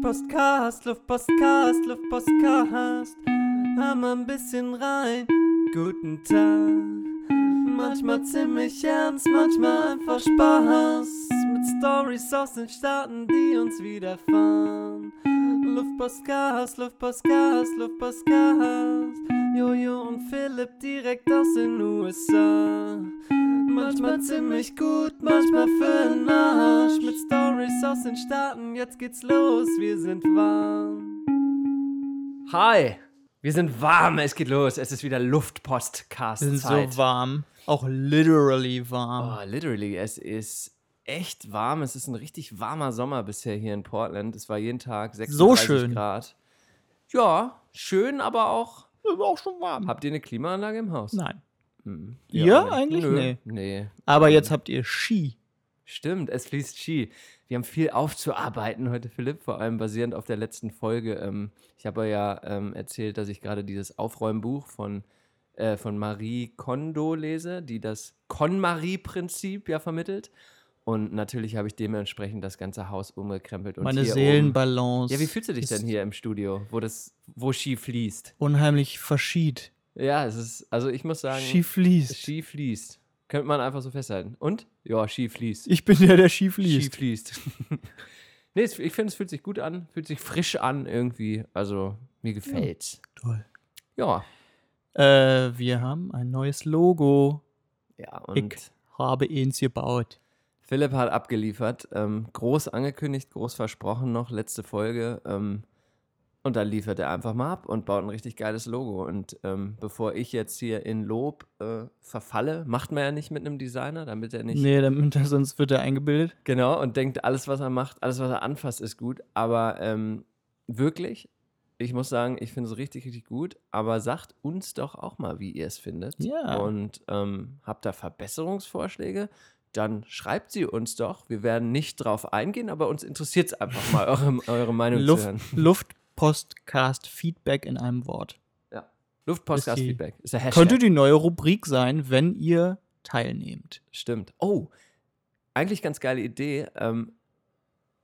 Luftpostcast, Luftpostcast, Luftpostcast. Mal ein bisschen rein. Guten Tag. Manchmal ziemlich ernst, manchmal einfach Spaß. Mit Stories aus den Staaten, die uns widerfahren. Luftpostcast, Luftpostcast, Luftpostcast. Jojo und Philipp direkt aus den USA. Manchmal ziemlich gut, manchmal für den Arsch. Mit Stories aus den Staaten, jetzt geht's los, wir sind warm. Hi, wir sind warm, es geht los. Es ist wieder Luftpostcast. Wir sind so warm. Auch literally warm. Oh, literally, es ist echt warm. Es ist ein richtig warmer Sommer bisher hier in Portland. Es war jeden Tag 36 So schön. Grad. Ja, schön, aber auch. Ist auch schon warm. Habt ihr eine Klimaanlage im Haus? Nein. Hm, Ihr auch nicht. eigentlich? Nö. Nee. Nee. Aber jetzt habt ihr Ski. Stimmt, es fließt Ski. Wir haben viel aufzuarbeiten heute, Philipp, vor allem basierend auf der letzten Folge. Ähm, ich habe ja ähm, erzählt, dass ich gerade dieses Aufräumbuch von, äh, von Marie Kondo lese, die das KonMari-Prinzip ja vermittelt. Und natürlich habe ich dementsprechend das ganze Haus umgekrempelt. Und Meine Seelenbalance. Oben, ja, wie fühlst du dich denn hier im Studio, wo, das, wo Ski fließt? Unheimlich verschied. Ja, es ist, also ich muss sagen, Ski fließt. Ski fließt. Könnte man einfach so festhalten. Und? Ja, Ski fließt. Ich bin der, der Ski Ski fließt. fließt. nee, ich finde, es fühlt sich gut an, fühlt sich frisch an irgendwie. Also, mir gefällt's. Toll. Ja. Äh, wir haben ein neues Logo. Ja, und Ich habe eins gebaut. Philipp hat abgeliefert. Ähm, groß angekündigt, groß versprochen noch, letzte Folge. Ähm, und dann liefert er einfach mal ab und baut ein richtig geiles Logo. Und ähm, bevor ich jetzt hier in Lob äh, verfalle, macht man ja nicht mit einem Designer, damit er nicht Nee, damit, sonst wird er eingebildet. Genau, und denkt, alles, was er macht, alles, was er anfasst, ist gut. Aber ähm, wirklich, ich muss sagen, ich finde es richtig, richtig gut. Aber sagt uns doch auch mal, wie ihr es findet. Ja. Und ähm, habt da Verbesserungsvorschläge? Dann schreibt sie uns doch. Wir werden nicht drauf eingehen, aber uns interessiert es einfach mal, eure, eure Meinung zu Luft, hören. Luftpostcast Feedback in einem Wort. Ja. Luftpostcast Ist der Hashtag. Könnte die neue Rubrik sein, wenn ihr teilnehmt. Stimmt. Oh, eigentlich ganz geile Idee. Ähm,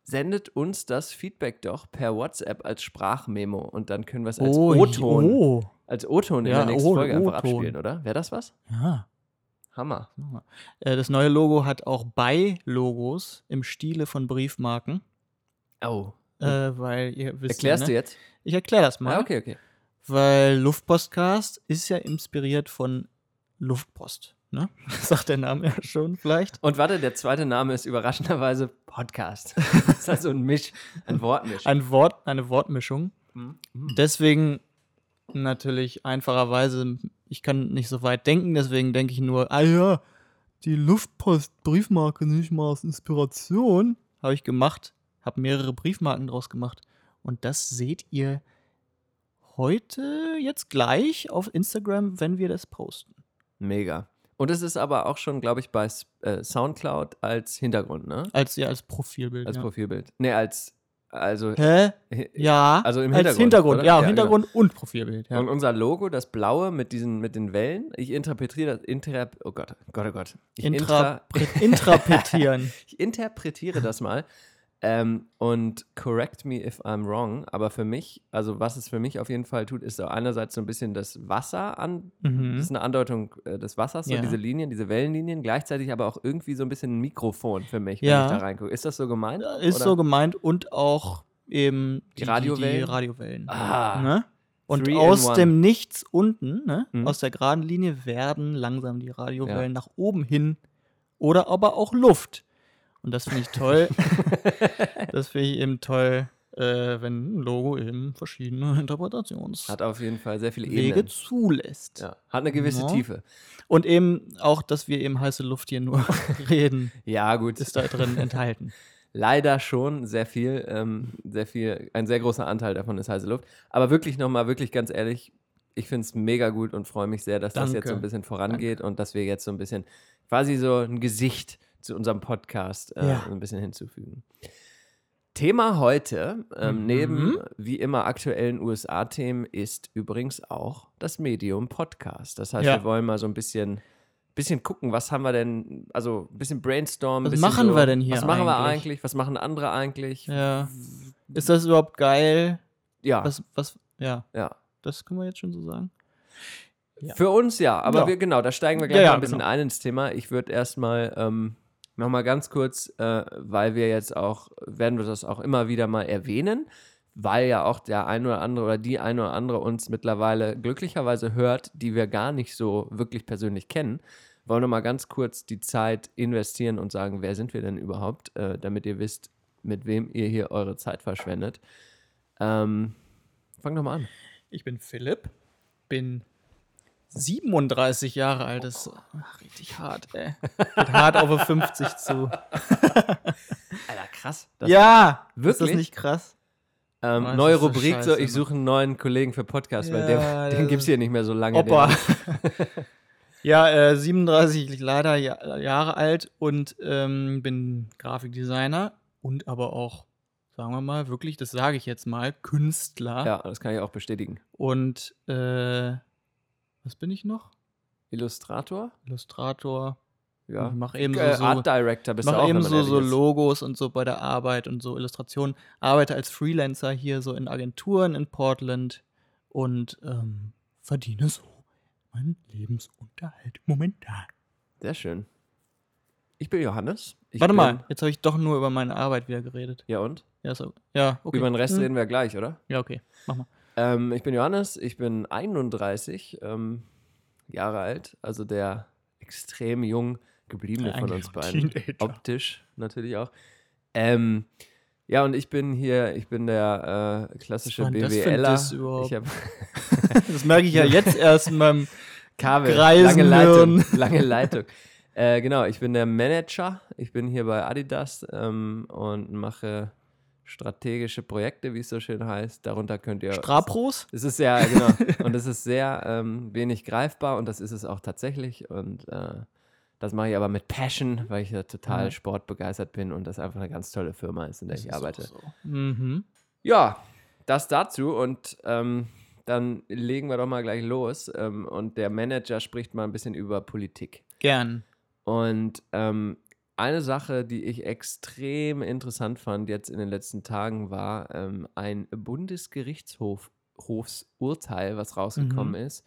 sendet uns das Feedback doch per WhatsApp als Sprachmemo und dann können wir es als O-Ton Oh, als O-Ton in Ja, der nächsten O- Folge einfach abspielen, oder? Wäre das was? ja. Hammer. Äh, Das neue Logo hat auch Bei-Logos im Stile von Briefmarken, Oh. Äh, weil ihr wisst. Erklärst ja, du ne? jetzt? Ich erkläre das mal. Ah, okay, okay. Weil Luftpostcast ist ja inspiriert von Luftpost. Ne? Sagt der Name ja schon vielleicht. Und warte, der zweite Name ist überraschenderweise Podcast. das ist also ein Misch, ein Wortmisch. Ein Wort, eine Wortmischung. Mhm. Deswegen natürlich einfacherweise, ich kann nicht so weit denken, deswegen denke ich nur, ah ja, die Luftpost-Briefmarke nicht mal aus Inspiration. Habe ich gemacht, habe mehrere Briefmarken draus gemacht. Und das seht ihr heute, jetzt gleich auf Instagram, wenn wir das posten. Mega. Und es ist aber auch schon, glaube ich, bei äh, Soundcloud als Hintergrund, ne? Als ja, als Profilbild. Als ja. Profilbild. Ne, als, also, Hä? Ja, Also im als Hintergrund, Hintergrund. oder? Ja, Ja, genau. Hintergrund und Profilbild. Ja. Und unser Logo, das blaue mit diesen, mit den Wellen, ich interpretiere das, inter, oh Gott, Gott, oh Gott. Ich, intra, Intra intrapetieren. ich interpretiere das mal ähm, und correct me if I'm wrong, aber für mich, also was es für mich auf jeden Fall tut, ist so einerseits so ein bisschen das Wasser an, Mhm. das ist eine Andeutung äh, des Wassers, so Ja. diese Linien, diese Wellenlinien, gleichzeitig aber auch irgendwie so ein bisschen ein Mikrofon für mich, wenn Ja. ich da reingucke. Ist das so gemeint? Ist Oder? so gemeint und auch eben Die Radiowellen? Die, Radiowellen. Ah. Ne? Und Three aus dem Nichts unten, ne, Mhm. aus der geraden Linie, werden langsam die Radiowellen Ja. nach oben hin oder aber auch Luft. Und das finde ich toll. das finde ich eben toll, äh, wenn ein Logo eben verschiedene Interpretationswege Hat auf jeden Fall sehr viele Ebenen. zulässt. Ja. Hat eine gewisse Ja. Tiefe. Und eben auch, dass wir eben heiße Luft hier nur reden, Ja, gut. ist da drin enthalten. Leider schon sehr viel, ähm, sehr viel, ein sehr großer Anteil davon ist heiße Luft. Aber wirklich nochmal, wirklich ganz ehrlich, ich finde es mega gut und freue mich sehr, dass das jetzt so ein Danke. bisschen vorangeht und dass wir jetzt so ein bisschen quasi so ein Gesicht zu unserem Podcast äh, Ja. ein bisschen hinzufügen. Thema heute, ähm, Mhm. neben wie immer aktuellen USA-Themen, ist übrigens auch das Medium Podcast. Das heißt, Ja. wir wollen mal so ein bisschen bisschen gucken, was haben wir denn, also ein bisschen brainstormen. Was bisschen machen so, wir denn hier Was machen wir eigentlich? eigentlich? Was machen andere eigentlich? Ja. Ist das überhaupt geil? Ja, Was, was, ja, ja. das können wir jetzt schon so sagen. Ja. Für uns ja, aber wir, genau, da steigen wir gleich mal ein bisschen genau. ein ins Thema. Ich würde erstmal ähm, nochmal ganz kurz, äh, weil wir jetzt auch, werden wir das auch immer wieder mal erwähnen, weil ja auch der ein oder andere oder die ein oder andere uns mittlerweile glücklicherweise hört, die wir gar nicht so wirklich persönlich kennen. Wollen wir mal ganz kurz die Zeit investieren und sagen, wer sind wir denn überhaupt, äh, damit ihr wisst, mit wem ihr hier eure Zeit verschwendet. Ähm, fang doch mal an. Ich bin Philipp, bin 37 Jahre alt. Das ist ach, richtig hart, ey. Geht hart auf eine 50 zu. Alter, krass. Das ja, Ist Wirklich? das nicht krass? Ähm, Oh, das neue ist Rubrik, so ich suche einen neuen Kollegen für Podcast, weil Ja, der, den gibt es hier nicht mehr so lange. Opa. Ja, äh, 37 leider ja, Jahre alt und ähm, bin Grafikdesigner und aber auch, sagen wir mal, wirklich, das sage ich jetzt mal, Künstler. ja, das kann ich auch bestätigen. Und äh, was bin ich noch? Illustrator? Illustrator. Ja. Ich mache eben äh, so, Art Director bist du mache auch, eben so, so. Logos und so bei der Arbeit und so Illustrationen. Arbeite als Freelancer hier so in Agenturen in Portland und ähm, verdiene so meinen Lebensunterhalt momentan. Sehr schön. Ich bin Johannes. Ich Warte bin, mal, jetzt habe ich doch nur über meine Arbeit wieder geredet. Ja und? Ja, so, ja okay. Über den Rest Hm. reden wir gleich, oder? Ja, okay. Mach mal. Ähm, ich bin Johannes, ich bin 31 ähm, Jahre alt, also der extrem jung gebliebene von Eigentlich uns beiden. Teenager. Optisch natürlich auch. Ähm, ja, und ich bin hier, ich bin der äh, klassische das BWLer. Diss überhaupt? Habe Das merke ich ja jetzt erst in meinem Kabel, Greisen lange Leitung. hören. Lange Leitung. Äh, genau, ich bin der Manager. Ich bin hier bei Adidas ähm, und mache strategische Projekte, wie es so schön heißt. Darunter könnt ihr. Strapros. Es ist sehr, genau. und es ist sehr ähm, wenig greifbar und das ist es auch tatsächlich. Und äh, das mache ich aber mit Passion, weil ich ja total Mhm. sportbegeistert bin und das einfach eine ganz tolle Firma ist, in der Das ich arbeite. so. Mhm. Ja, das dazu und ähm, dann legen wir doch mal gleich los. Ähm, und der Manager spricht mal ein bisschen über Politik. Gern. Und ähm, eine Sache, die ich extrem interessant fand jetzt in den letzten Tagen, war ähm, ein Bundesgerichtshofsurteil, was rausgekommen Mhm. ist,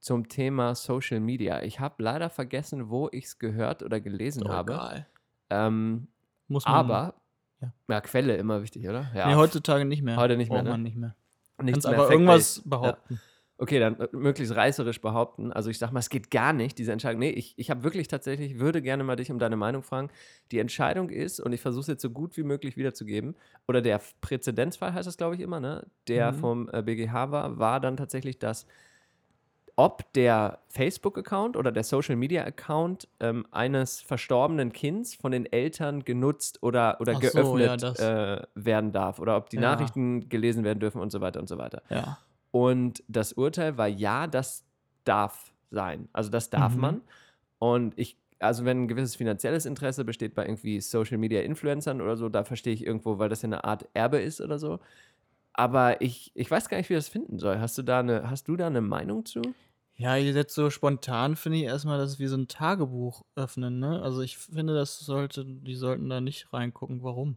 zum Thema Social Media. Ich habe leider vergessen, wo ich es gehört oder gelesen Doch habe. Ähm, Muss man. aber, ja. ja. Quelle immer wichtig, oder? Ja, nee, heutzutage nicht mehr. Heute nicht mehr, ne? man nicht mehr. nichts Kannst mehr aber irgendwas Ja. Okay, dann äh, möglichst reißerisch behaupten. Also ich sag mal, es geht gar nicht, diese Entscheidung. Nee, ich, ich habe wirklich tatsächlich, würde gerne mal dich um deine Meinung fragen. Die Entscheidung ist, und ich versuche es jetzt so gut wie möglich wiederzugeben, oder der Präzedenzfall heißt das, glaube ich, immer, ne? Der Mhm. vom äh, BGH war, war dann tatsächlich, dass ob der Facebook-Account oder der Social-Media-Account ähm, eines verstorbenen Kinds von den Eltern genutzt oder, oder so, ja, geöffnet das. äh, werden darf oder ob die Ja. Nachrichten gelesen werden dürfen und so weiter und so weiter. Ja. Und das Urteil war, ja, das darf sein. Also das darf Mhm. man. Und ich, also wenn ein gewisses finanzielles Interesse besteht bei irgendwie Social Media Influencern oder so, da verstehe ich irgendwo, weil das ja eine Art Erbe ist oder so. Aber ich, ich weiß gar nicht, wie ich das finden soll. Hast du da eine, hast du da eine Meinung zu? Ja, jetzt so spontan finde ich erstmal, das ist wie so ein Tagebuch öffnen, ne? Also ich finde, das sollte, die sollten da nicht reingucken. Warum?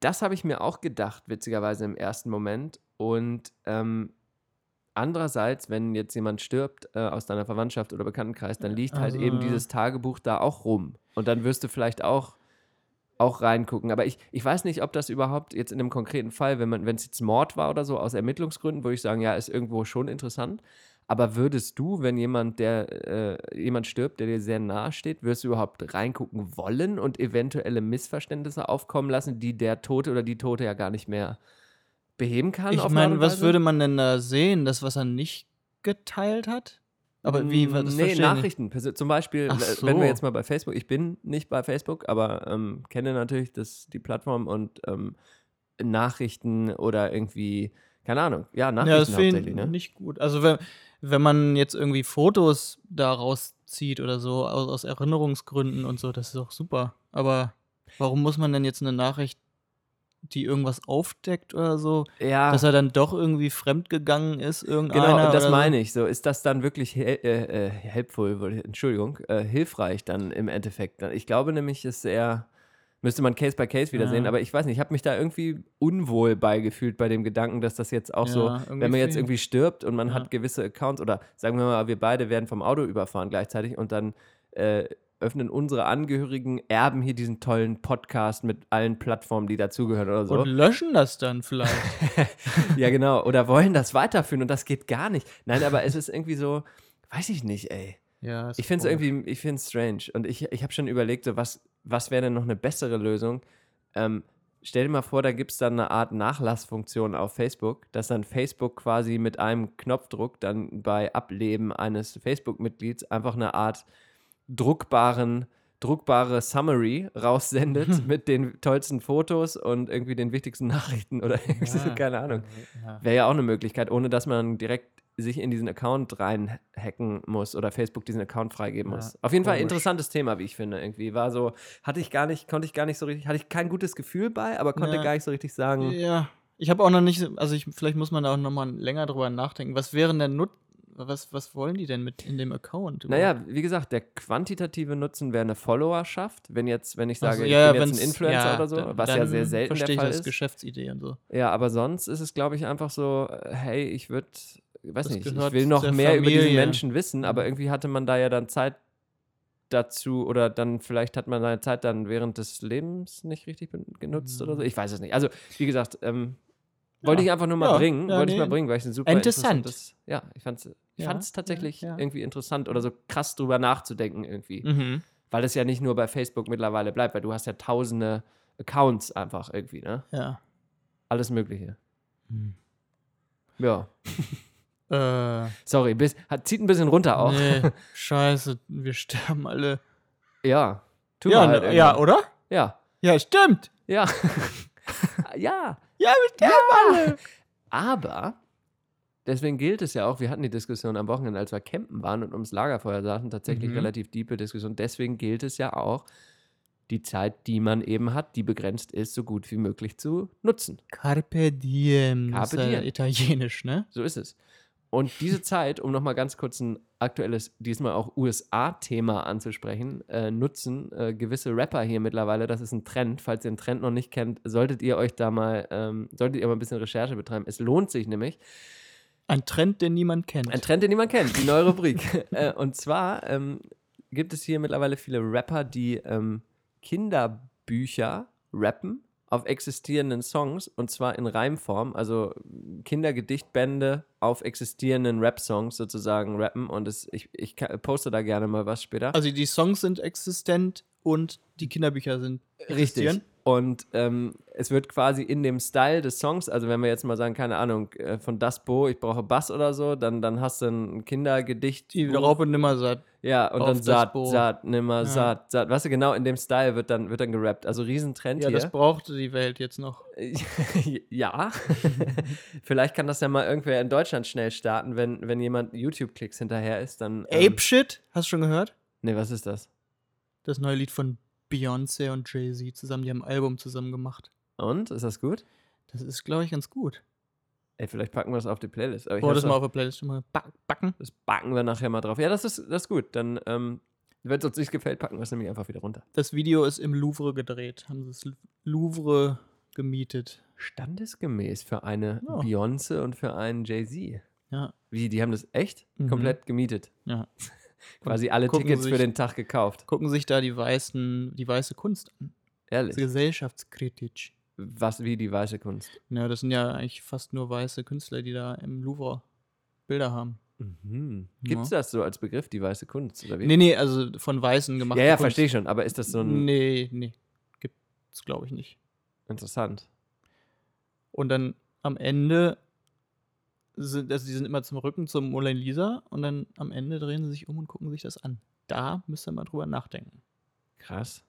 Das habe ich mir auch gedacht, witzigerweise im ersten Moment. Und ähm, andererseits, wenn jetzt jemand stirbt äh, aus deiner Verwandtschaft oder Bekanntenkreis, dann liegt halt Also- eben dieses Tagebuch da auch rum. Und dann wirst du vielleicht auch, auch reingucken. Aber ich, ich weiß nicht, ob das überhaupt jetzt in einem konkreten Fall, wenn man, wenn es jetzt Mord war oder so, aus Ermittlungsgründen, würde ich sagen, ja, ist irgendwo schon interessant. Aber würdest du, wenn jemand, der äh, jemand stirbt, der dir sehr nahe steht, würdest du überhaupt reingucken wollen und eventuelle Missverständnisse aufkommen lassen, die der Tote oder die Tote ja gar nicht mehr beheben kann? Ich meine, was würde man denn da sehen? Das, was er nicht geteilt hat? Aber wie, das Mm, Nee, verstehe ich nicht. Nachrichten. Perso- Zum Beispiel, äh, wenn wir so. jetzt mal bei Facebook, ich bin nicht bei Facebook, aber ähm, kenne natürlich das, die Plattform und ähm, Nachrichten oder irgendwie, keine Ahnung, ja, Ja, das Nachrichten finde ich ne? nicht gut. Also wenn, wenn man jetzt irgendwie Fotos daraus zieht oder so, aus, aus Erinnerungsgründen und so, das ist auch super. Aber warum muss man denn jetzt eine Nachricht die irgendwas aufdeckt oder so, Ja, dass er dann doch irgendwie fremdgegangen ist, irgendeiner. genau, und das meine ich. So, ist das dann wirklich hel äh, äh, helpful, Entschuldigung, äh, hilfreich dann im Endeffekt? Ich glaube nämlich, ist eher, müsste man Case by Case wieder Ja. sehen, aber ich weiß nicht, ich habe mich da irgendwie unwohl beigefühlt bei dem Gedanken, dass das jetzt auch so, Ja, irgendwie wenn man jetzt irgendwie stirbt und man hat gewisse Accounts oder sagen wir mal, wir beide werden vom Auto überfahren gleichzeitig und dann äh, öffnen unsere Angehörigen, erben hier diesen tollen Podcast mit allen Plattformen, die dazugehören oder so. Und löschen das dann vielleicht. Ja, genau. Oder wollen das weiterführen und das geht gar nicht. Nein, aber es ist irgendwie so, weiß ich nicht, ey. ja, Ich finde es irgendwie, ich finde es strange. Und ich, ich habe schon überlegt, so was, was wäre denn noch eine bessere Lösung? Ähm, stell dir mal vor, da gibt es dann eine Art Nachlassfunktion auf Facebook, dass dann Facebook quasi mit einem Knopfdruck dann bei Ableben eines Facebook-Mitglieds einfach eine Art druckbaren, druckbare Summary raussendet mit den tollsten Fotos und irgendwie den wichtigsten Nachrichten oder irgendwie so, Ja, keine Ahnung. Ja. Wäre ja auch eine Möglichkeit, ohne dass man direkt sich in diesen Account reinhacken muss oder Facebook diesen Account freigeben Ja, muss. Auf jeden Fall komisch. interessantes Thema, wie ich finde, irgendwie. War so, hatte ich gar nicht, konnte ich gar nicht so richtig, hatte ich kein gutes Gefühl bei, aber konnte Ja. gar nicht so richtig sagen. Ja, ich habe auch noch nicht, so- also ich, vielleicht muss man da auch noch mal länger drüber nachdenken. Was wären denn Nut was, was wollen die denn mit in dem Account? Naja, wie gesagt, der quantitative Nutzen wäre eine Followerschaft. Wenn jetzt, wenn ich sage, so, ich ja, bin jetzt ein Influencer ja, oder so, dann- was ja sehr selten der verstehe ich Fall das ist. Geschäftsidee und so. Ja, aber sonst ist es, glaube ich, einfach so, äh, hey, ich würde, weiß Das nicht, ich will noch mehr über diesen Familie. Menschen wissen, aber Mhm. irgendwie hatte man da ja dann Zeit dazu oder dann vielleicht hat man seine Zeit dann während des Lebens nicht richtig genutzt oder so. Ich weiß es nicht. Also, wie gesagt, ähm, wollte ich einfach nur mal Ja, bringen, ja, wollte ich nee. mal bringen, weil ich es super Interessant. interessantes- Ja, ich fand es ich Ja, fand's tatsächlich irgendwie interessant oder so krass drüber nachzudenken irgendwie. Mhm. Weil es ja nicht nur bei Facebook mittlerweile bleibt, weil du hast ja tausende Accounts einfach irgendwie, ne? Ja. Alles Mögliche. Hm. Ja. Äh, Sorry, bis, hat, zieht ein bisschen runter auch. nee, scheiße, wir sterben alle. Ja. Tut ja, halt ja, oder? Ja. Ja, stimmt. Ja. ja. Ja, wir sterben alle. Aber deswegen gilt es ja auch, wir hatten die Diskussion am Wochenende, als wir campen waren und ums Lagerfeuer saßen, tatsächlich Mhm. relativ diepe Diskussion. Deswegen gilt es ja auch, die Zeit, die man eben hat, die begrenzt ist, so gut wie möglich zu nutzen. Carpe diem. Carpe ist ja diem. italienisch, ne? So ist es. Und diese Zeit, um nochmal ganz kurz ein aktuelles, diesmal auch USA-Thema anzusprechen, äh, nutzen äh, gewisse Rapper hier mittlerweile. Das ist ein Trend. Falls ihr den Trend noch nicht kennt, solltet ihr euch da mal, ähm, solltet ihr mal ein bisschen Recherche betreiben. Es lohnt sich nämlich. Ein Trend, den niemand kennt. Ein Trend, den niemand kennt, die neue Rubrik. äh, und zwar ähm, gibt es hier mittlerweile viele Rapper, die ähm, Kinderbücher rappen auf existierenden Songs und zwar in Reimform, also Kindergedichtbände auf existierenden Rap-Songs sozusagen rappen und es, ich, ich poste da gerne mal was später. Also die Songs sind existent und die Kinderbücher sind Richtig. Und ähm, es wird quasi in dem Style des Songs, also wenn wir jetzt mal sagen, keine Ahnung, äh, von Das Bo, ich brauche Bass oder so, dann, dann hast du ein Kindergedicht. Die Raupe nimmer satt. Ja, und dann Saat. Saat, nimmer, Ja. Saat, Saat. Weißt du, genau in dem Style wird dann, wird dann gerappt. Also Riesentrend Ja, hier. das brauchte die Welt jetzt noch. ja. Vielleicht kann das ja mal irgendwer in Deutschland schnell starten, wenn, wenn jemand YouTube-Klicks hinterher ist, dann. Ape Shit, hast du schon gehört? Nee, was ist das? Das neue Lied von Beyoncé und Jay-Z zusammen, die haben ein Album zusammen gemacht. Und? Ist das gut? Das ist, glaube ich, ganz gut. Ey, vielleicht packen wir das auf die Playlist. Aber ich Wollen wir hab's das mal auf der Playlist schon mal back- backen? das backen wir nachher mal drauf. Ja, das ist, das ist gut. Dann, ähm, wenn es uns nicht gefällt, packen wir es nämlich einfach wieder runter. Das Video ist im Louvre gedreht. Haben sie das Louvre gemietet. Standesgemäß für eine Ja. Beyoncé und für einen Jay-Z. Ja, Wie, die haben das echt Mhm. komplett gemietet? ja. Quasi alle Tickets sich- für den Tag gekauft. Gucken sich da die weißen, die weiße Kunst an. Ehrlich. Gesellschaftskritisch. Was wie die weiße Kunst. Ja, das sind ja eigentlich fast nur weiße Künstler, die da im Louvre Bilder haben. Mhm. Ja. Gibt es das so als Begriff, die weiße Kunst? Oder wie? Nee, nee, also von Weißen gemacht. ja, ja, verstehe ich schon. Aber ist das so ein Nee, nee. Gibt's, glaube ich, nicht. interessant? Und dann am Ende sind, also die sind immer zum Rücken zum Mona Lisa und dann am Ende drehen sie sich um und gucken sich das an. Da müsst ihr mal drüber nachdenken. Krass.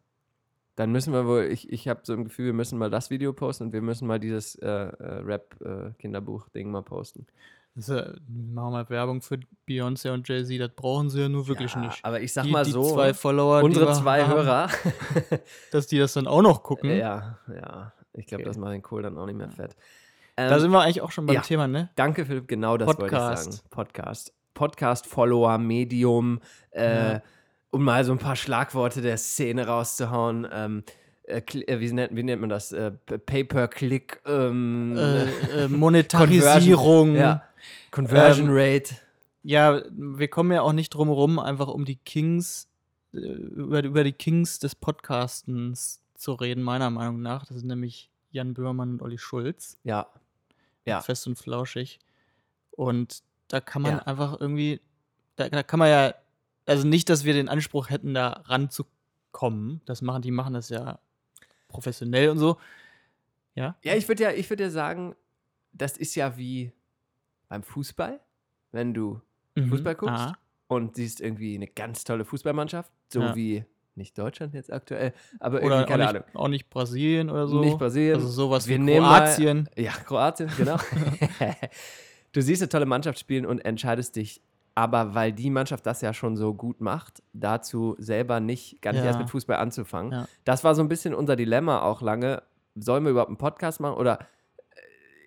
Dann müssen wir wohl, ich, ich habe so ein Gefühl, wir müssen mal das Video posten und wir müssen mal dieses äh, äh, Rap-Kinderbuch-Ding mal posten. Das ist ja, machen wir mal Werbung für Beyoncé und Jay-Z, das brauchen sie ja nur wirklich Ja, nicht. Aber ich sag die, mal die so, zwei Follower, die unsere zwei haben, Hörer, dass die das dann auch noch gucken. ja, ja. Ich glaube, Okay. das macht den Kohl dann auch nicht mehr fett. Da Ähm, sind wir eigentlich auch schon beim ja. Thema, ne? Danke, Philipp, genau das wollte ich Podcast. sagen. Podcast. Podcast-Follower, Medium, äh, Ja. um mal so ein paar Schlagworte der Szene rauszuhauen. Ähm, äh, äh, wie, nennt, wie nennt man das? Äh, Pay-per-Click, ähm, Äh, äh, Monetarisierung. ja. Conversion Ähm, Rate. Ja, wir kommen ja auch nicht drum herum, einfach um die Kings, über, über die Kings des Podcastens zu reden, meiner Meinung nach. Das sind nämlich Jan Böhmermann und Olli Schulz. Ja. Ja. Fest und flauschig. Und da kann man Ja. einfach irgendwie, da, da kann man ja, also nicht, dass wir den Anspruch hätten, da ranzukommen. Das machen, die machen das ja professionell und so. Ja. Ja, ich würde ja, ich würd ja sagen, das ist ja wie beim Fußball, wenn du Mhm. Fußball guckst Ah. und siehst irgendwie eine ganz tolle Fußballmannschaft, so Ja. wie nicht Deutschland jetzt aktuell, aber Oder irgendwie, auch keine nicht, Ahnung. auch nicht Brasilien oder so. Nicht Brasilien. Also sowas Wir wie nehmen mal- Kroatien. Ja, Kroatien, genau. du siehst eine tolle Mannschaft spielen und entscheidest dich, aber weil die Mannschaft das ja schon so gut macht, dazu selber nicht, gar nicht Ja. erst mit Fußball anzufangen. Ja. Das war so ein bisschen unser Dilemma auch lange. Sollen wir überhaupt einen Podcast machen oder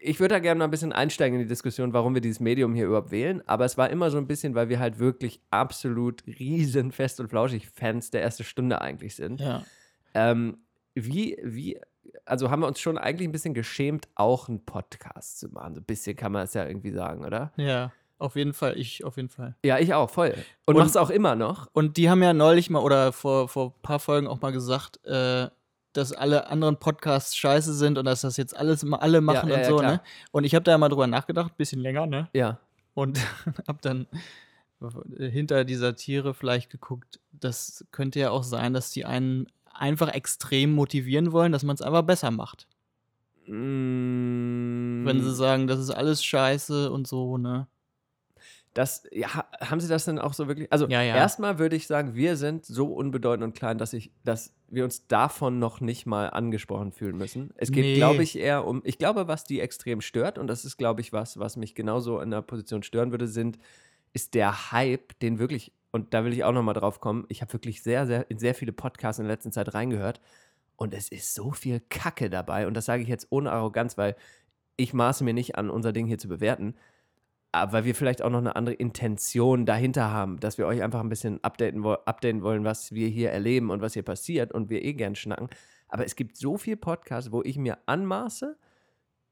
ich würde da gerne mal ein bisschen einsteigen in die Diskussion, warum wir dieses Medium hier überhaupt wählen. Aber es war immer so ein bisschen, weil wir halt wirklich absolut riesen fest und flauschig Fans der ersten Stunde eigentlich sind. Ja. Ähm, wie, wie, also haben wir uns schon eigentlich ein bisschen geschämt, auch einen Podcast zu machen. So ein bisschen kann man es ja irgendwie sagen, oder? Ja, auf jeden Fall. Ich auf jeden Fall. Ja, ich auch, voll. Und, Und- mach's auch immer noch. Und die haben ja neulich mal oder vor, vor ein paar Folgen auch mal gesagt, äh, dass alle anderen Podcasts scheiße sind und dass das jetzt alles alle machen ja, und ja, so, klar. ne? Und ich habe da ja mal drüber nachgedacht, bisschen länger, ne? Ja. Und habe dann hinter dieser Tiere vielleicht geguckt, das könnte ja auch sein, dass die einen einfach extrem motivieren wollen, dass man es einfach besser macht. Mm, Wenn sie sagen, das ist alles scheiße und so, ne? Das, ja, ha- haben Sie das denn auch so wirklich? Also, Ja, ja. erstmal würde ich sagen, wir sind so unbedeutend und klein, dass, ich, dass wir uns davon noch nicht mal angesprochen fühlen müssen. Es geht, Nee. glaube ich, eher um, ich glaube, was die extrem stört, und das ist, glaube ich, was, was mich genauso in der Position stören würde, sind, ist der Hype, den wirklich, und da will ich auch noch mal drauf kommen, ich habe wirklich sehr, sehr, in sehr viele Podcasts in der letzten Zeit reingehört und es ist so viel Kacke dabei, und das sage ich jetzt ohne Arroganz, weil ich maße mir nicht an, unser Ding hier zu bewerten, weil wir vielleicht auch noch eine andere Intention dahinter haben, dass wir euch einfach ein bisschen updaten, updaten wollen, was wir hier erleben und was hier passiert und wir eh gern schnacken. Aber es gibt so viel Podcasts, wo ich mir anmaße,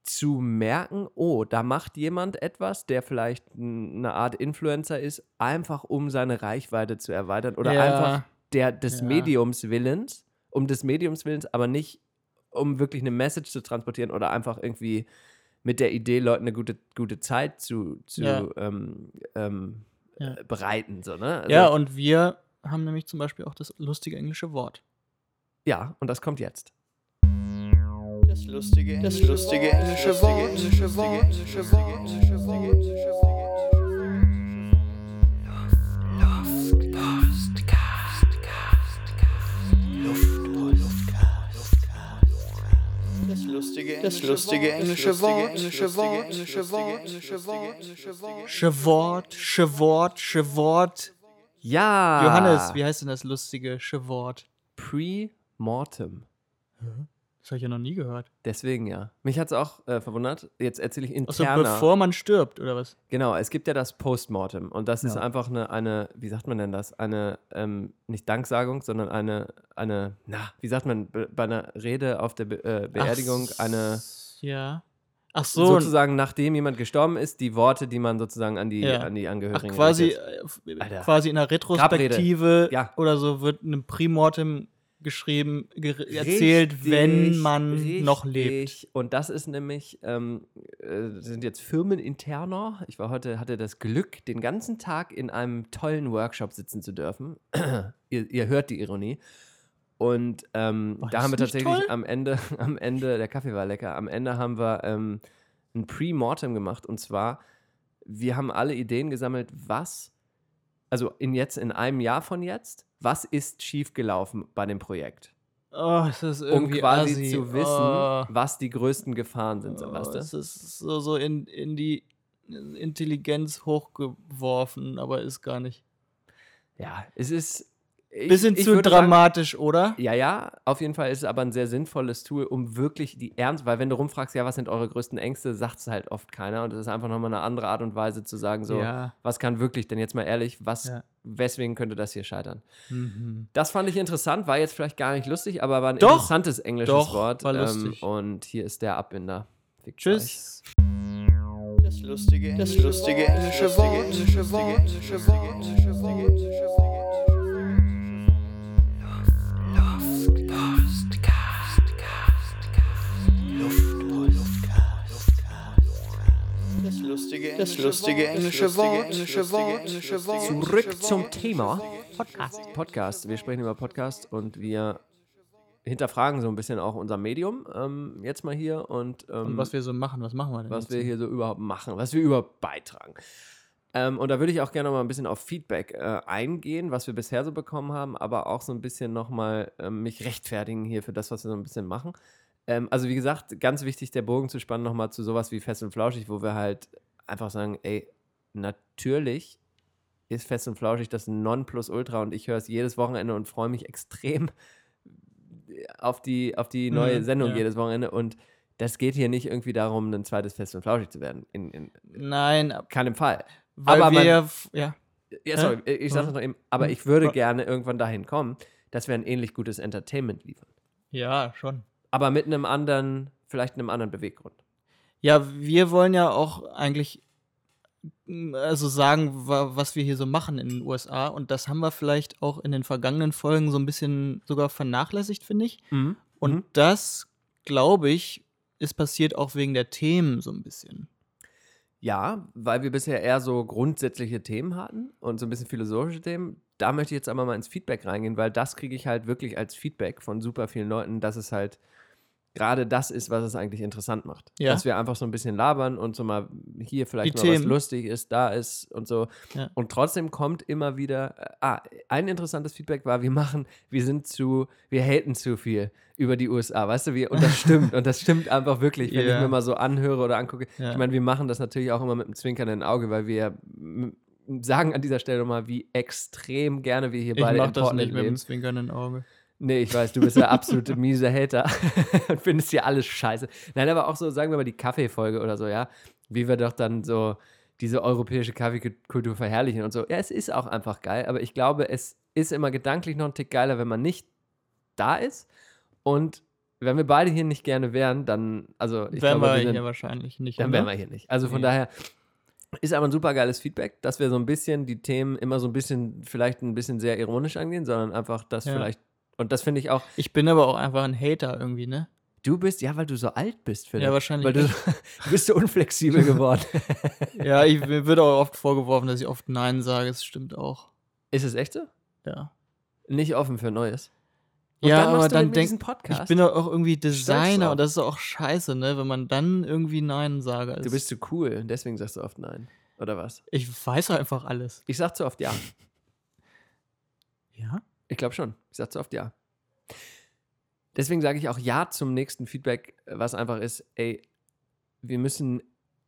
zu merken, oh, da macht jemand etwas, der vielleicht eine Art Influencer ist, einfach um seine Reichweite zu erweitern oder Ja. einfach der des Ja. Mediums Willens, um des Mediums Willens, aber nicht um wirklich eine Message zu transportieren oder einfach irgendwie mit der Idee, Leuten eine gute, gute Zeit zu, zu Ja. ähm, ähm, Ja. äh, bereiten. So, ne? Also, ja, und wir haben nämlich zum Beispiel auch das lustige englische Wort. ja, und das kommt jetzt. Das lustige, das lustige englische Wort, Das lustige, englische Wort, englische Wort, englische Wort, englische Wort, englische Wort. Schewort, Schewort, Schewort. Ja! Johannes, wie heißt denn das lustige Schewort? Pre-Mortem. Das habe ich ja noch nie gehört. Deswegen ja. Mich hat es auch äh, verwundert. Jetzt erzähle ich interner. bevor man stirbt, oder was? Genau, es gibt ja das Postmortem und das ist Ja. einfach eine, eine, wie sagt man denn das? Eine, ähm, nicht Danksagung, sondern eine, eine, na, wie sagt man, be- bei einer Rede auf der Be äh, Beerdigung, Ach, eine, Ja. Ach so. sozusagen, nachdem jemand gestorben ist, die Worte, die man sozusagen an die, Ja. an die Ach, Angehörigen quasi, richtet. äh, quasi in einer Retrospektive Ja. oder so wird ein Primortem geschrieben, ger erzählt, wenn Richtig, man noch lebt. richtig. Und das ist nämlich, ähm, äh, sind jetzt Firmeninterner. Ich war heute, hatte das Glück, den ganzen Tag in einem tollen Workshop sitzen zu dürfen. ihr, ihr hört die Ironie. Und ähm, da haben wir tatsächlich toll? am Ende, am Ende, der Kaffee war lecker, am Ende haben wir ähm, ein Pre-Mortem gemacht. Und zwar, wir haben alle Ideen gesammelt, was, also in jetzt, in einem Jahr von jetzt, was ist schiefgelaufen bei dem Projekt? Oh, es ist um irgendwie quasi assi. zu wissen, oh, was die größten Gefahren sind, so, oh, weißt Es du? ist so, so in, in die Intelligenz hochgeworfen, aber ist gar nicht. Ja, es ist, Ich- Bisschen ich zu würde sagen, dramatisch, oder? Ja, ja, auf jeden Fall ist es aber ein sehr sinnvolles Tool, um wirklich die Ernst, weil wenn du rumfragst, ja, was sind eure größten Ängste, sagt es halt oft keiner. Und es ist einfach nochmal eine andere Art und Weise zu sagen, so, Ja. was kann wirklich, denn jetzt mal ehrlich, was, Ja. weswegen könnte das hier scheitern? Mhm. Das fand ich interessant, war jetzt vielleicht gar nicht lustig, aber war ein Doch, interessantes englisches doch, Wort. war lustig. Ähm, und hier ist der Abbinder. Fickt Tschüss. Das lustige, das lustige englische Wort, englische Wort, englische Wort, englische Wort, englische Wort. Lustige, das lustige englische Wort, englische Wort, englische Wort. Zurück zum Thema Podcast. Podcast. Wir sprechen über Podcast und wir hinterfragen so ein bisschen auch unser Medium ähm, jetzt mal hier und, ähm, Und was wir so machen, was machen wir denn? was jetzt? wir hier so überhaupt machen, was wir überhaupt beitragen. Ähm, und da würde ich auch gerne noch mal ein bisschen auf Feedback äh, eingehen, was wir bisher so bekommen haben, aber auch so ein bisschen noch mal ähm, mich rechtfertigen hier für das, was wir so ein bisschen machen. Ähm, also wie gesagt, ganz wichtig, der Bogen zu spannen noch mal zu sowas wie Fest und Flauschig, wo wir halt einfach sagen, ey, natürlich ist Fest und Flauschig das Nonplusultra und ich höre es jedes Wochenende und freue mich extrem auf die, auf die neue Mhm, Sendung ja. jedes Wochenende und das geht hier nicht irgendwie darum, ein zweites Fest und Flauschig zu werden. In, in Nein, keinem Fall. weil Aber wir man- ja, ja. Sorry, ich sag's noch eben, aber Hm. ich würde gerne irgendwann dahin kommen, dass wir ein ähnlich gutes Entertainment liefern. Ja, schon. Aber mit einem anderen, vielleicht einem anderen Beweggrund. Ja, wir wollen ja auch eigentlich mm, also sagen, wa- was wir hier so machen in den USA. Und das haben wir vielleicht auch in den vergangenen Folgen so ein bisschen sogar vernachlässigt, finde ich. Und Mhm. das, glaube ich, ist passiert auch wegen der Themen so ein bisschen. Ja, weil wir bisher eher so grundsätzliche Themen hatten und so ein bisschen philosophische Themen. Da möchte ich jetzt einmal mal ins Feedback reingehen, weil das kriege ich halt wirklich als Feedback von super vielen Leuten, dass es halt gerade das ist, was es eigentlich interessant macht. Ja. Dass wir einfach so ein bisschen labern und so mal hier vielleicht Die mal was lustig ist, da ist und so. Ja. Und trotzdem kommt immer wieder, äh, ah, ein interessantes Feedback war, wir machen, wir sind zu, wir haten zu viel über die USA, weißt du, wir, und das stimmt, und das stimmt einfach wirklich, wenn Ja. ich mir mal so anhöre oder angucke. Ja. Ich meine, wir machen das natürlich auch immer mit einem zwinkernden Auge, weil wir sagen an dieser Stelle nochmal, wie extrem gerne wir hier Ich beide mache in das nicht mit leben. dem zwinkernden Auge. Nee, ich weiß, du bist der absolute miese Hater und findest hier alles scheiße. Nein, aber auch so, sagen wir mal, die Kaffeefolge oder so, ja. Wie wir doch dann so diese europäische Kaffeekultur verherrlichen und so. Ja, es ist auch einfach geil, aber ich glaube, es ist immer gedanklich noch ein Tick geiler, wenn man nicht da ist. Und wenn wir beide hier nicht gerne wären, dann, also ich Wären glaube, wir sind, hier wahrscheinlich nicht. dann wären wir hier nicht. Also von Nee. daher ist aber ein super geiles Feedback, dass wir so ein bisschen die Themen immer so ein bisschen, vielleicht ein bisschen sehr ironisch angehen, sondern einfach das Ja. vielleicht, und das finde ich auch, Ich bin aber auch einfach ein Hater irgendwie, ne? Du bist, ja, weil du so alt bist, Philipp. Ja, wahrscheinlich Weil du, du bist so unflexibel geworden. Ja, ich, mir wird auch oft vorgeworfen, dass ich oft Nein sage. Das stimmt auch. Ist es echt so? Ja. Nicht offen für Neues. ja, machst aber dann mit mir denk diesen Podcast. ich bin doch auch irgendwie Designer und das ist auch scheiße, ne? Wenn man dann irgendwie Nein sage. Du bist zu cool, deswegen sagst du oft nein. Oder was? ich weiß einfach alles. Ich sag zu oft ja. Ja? Ich glaube schon. Ich sag zu oft ja. Deswegen sage ich auch ja zum nächsten Feedback, was einfach ist, ey, wir müssen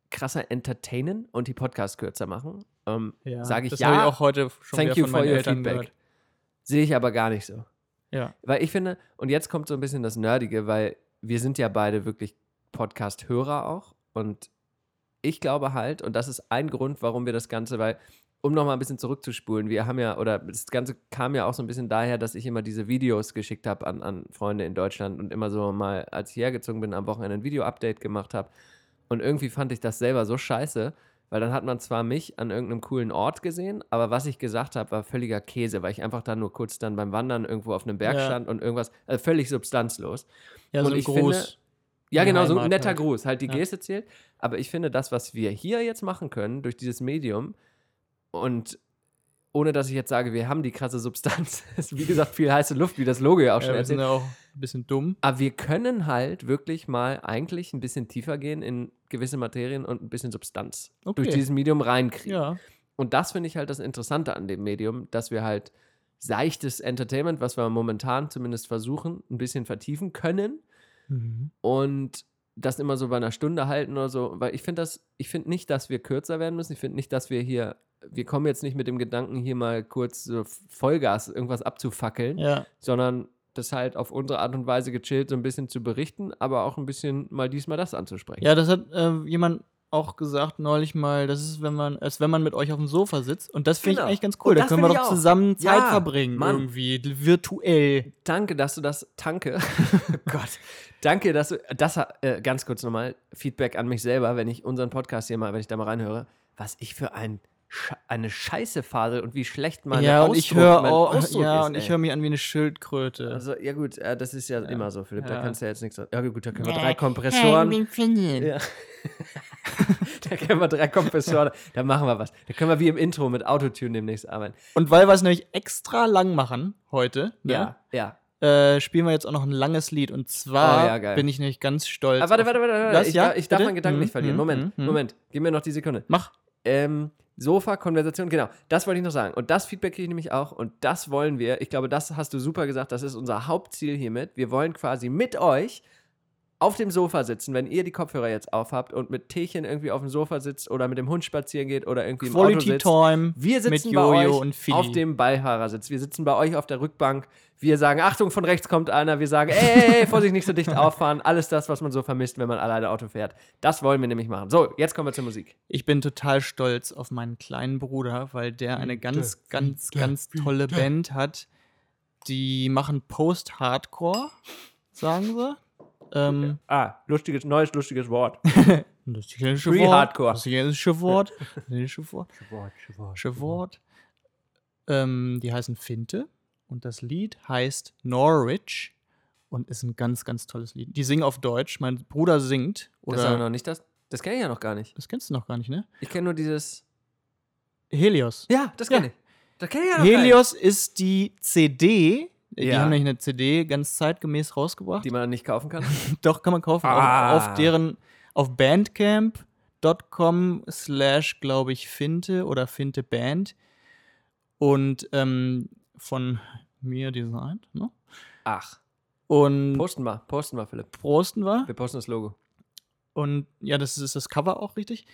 krasser entertainen und die Podcasts kürzer machen. Ähm, Ja. Sage ich das ja. ich auch heute schon Thank you for your Eltern feedback. gehört. Sehe ich aber gar nicht so. Ja. Weil ich finde, und jetzt kommt so ein bisschen das Nerdige, weil wir sind ja beide wirklich Podcast-Hörer auch. Und ich glaube halt, und das ist ein Grund, warum wir das Ganze, weil, um nochmal ein bisschen zurückzuspulen, wir haben ja, oder das Ganze kam ja auch so ein bisschen daher, dass ich immer diese Videos geschickt habe an, an Freunde in Deutschland und immer so mal, als ich hergezogen bin, am Wochenende ein Video-Update gemacht habe. Und irgendwie fand ich das selber so scheiße, weil dann hat man zwar mich an irgendeinem coolen Ort gesehen, aber was ich gesagt habe, war völliger Käse, weil ich einfach da nur kurz dann beim Wandern irgendwo auf einem Berg Ja. stand und irgendwas, also völlig substanzlos. Ja, Und so ein ich Gruß. finde- Ja, genau, so ein netter halt. Gruß, halt die Ja. Geste zählt. Aber ich finde, das, was wir hier jetzt machen können, durch dieses Medium und ohne dass ich jetzt sage, wir haben die krasse Substanz, ist wie gesagt viel heiße Luft, wie das Logo ja auch schon ja, wir sind erzählt. ja auch ein bisschen dumm. Aber wir können halt wirklich mal eigentlich ein bisschen tiefer gehen in gewisse Materien und ein bisschen Substanz Okay. durch dieses Medium reinkriegen. Ja. Und das finde ich halt das Interessante an dem Medium, dass wir halt seichtes Entertainment, was wir momentan zumindest versuchen, ein bisschen vertiefen können Mhm. und das immer so bei einer Stunde halten oder so, weil ich finde das, ich finde nicht, dass wir kürzer werden müssen. Ich finde nicht, dass wir hier wir kommen jetzt nicht mit dem Gedanken, hier mal kurz so Vollgas irgendwas abzufackeln, Ja. sondern das halt auf unsere Art und Weise gechillt so ein bisschen zu berichten, aber auch ein bisschen mal diesmal das anzusprechen. Ja, das hat äh, jemand auch gesagt neulich mal, das ist, wenn man, als wenn man mit euch auf dem Sofa sitzt. Und das finde Genau. ich eigentlich ganz cool. Da können wir doch auch. zusammen Zeit Ja, verbringen, Mann. irgendwie, virtuell. Danke, dass du das, danke, Gott, danke, dass du, das, äh, ganz kurz nochmal, Feedback an mich selber, wenn ich unseren Podcast hier mal, wenn ich da mal reinhöre, was ich für ein, eine Scheiße fahre und wie schlecht meine ja, und ich Ausdruck- höre mein auch, Ausdruck ja, ist, und ich höre mich an wie eine Schildkröte. Also, ja gut, äh, das ist ja, immer so, Philipp, da Ja. kannst du ja jetzt nichts sagen. Ja gut, da können wir drei Kompressoren, ja. da können wir drei Kompressoren, da machen wir was. Da können wir wie im Intro mit Autotune demnächst arbeiten. Und weil wir es nämlich extra lang machen heute, ne, Ja, ja. äh, spielen wir jetzt auch noch ein langes Lied. Und zwar Oh, ja, bin ich nämlich ganz stolz. Ah, warte, warte, warte, warte. Was? Ich, Ja? darf- ich darf Bitte? meinen Gedanken Mhm, nicht verlieren. Moment, mhm. Moment. Gib mir noch die Sekunde. Mach. Ähm, Sofa, Konversation, genau. Das wollte ich noch sagen. Und das Feedback kriege ich nämlich auch. Und das wollen wir. Ich glaube, das hast du super gesagt. Das ist unser Hauptziel hiermit. Wir wollen quasi mit euch auf dem Sofa sitzen, wenn ihr die Kopfhörer jetzt aufhabt und mit Teechen irgendwie auf dem Sofa sitzt oder mit dem Hund spazieren geht oder irgendwie im Auto Quality sitzt. Time Wir sitzen mit bei Jojo euch auf dem Beifahrersitz. Wir sitzen bei euch auf der Rückbank. Wir sagen, Achtung, von rechts kommt einer. Wir sagen, ey, ey, ey, Vorsicht, nicht so dicht auffahren. Alles das, was man so vermisst, wenn man alleine Auto fährt. Das wollen wir nämlich machen. So, jetzt kommen wir zur Musik. Ich bin total stolz auf meinen kleinen Bruder, weil der eine ganz, ganz, ganz tolle Band hat. Die machen Post-Hardcore, sagen sie. Ähm, Ah, lustiges, neues, lustiges Wort. das italienische Free Wort. Hardcore. Italienische Wort. Italienische Wort. Wort. Ähm, die heißen Finte und das Lied heißt Norwich und ist ein ganz, ganz tolles Lied. Die singen auf Deutsch. Mein Bruder singt. Das ist aber Oder noch nicht das. Das kenne ich ja noch gar nicht. das kennst du noch gar nicht, ne? Ich kenne nur dieses. Helios. Ja, das kenne Ja. ich. Das kenne ich ja noch gar nicht. Helios ist die CD. Die Ja. haben nämlich eine CD ganz zeitgemäß rausgebracht. Die man nicht kaufen kann. Doch, kann man kaufen. Ah. Auf, auf deren, auf bandcamp.com slash, glaube ich, Finte oder Finte Band. Und ähm, von mir designt. Ne? Ach, Und posten wir, posten wir, Philipp. Prosten war. Wir posten das Logo. Und ja, das ist das Cover auch richtig.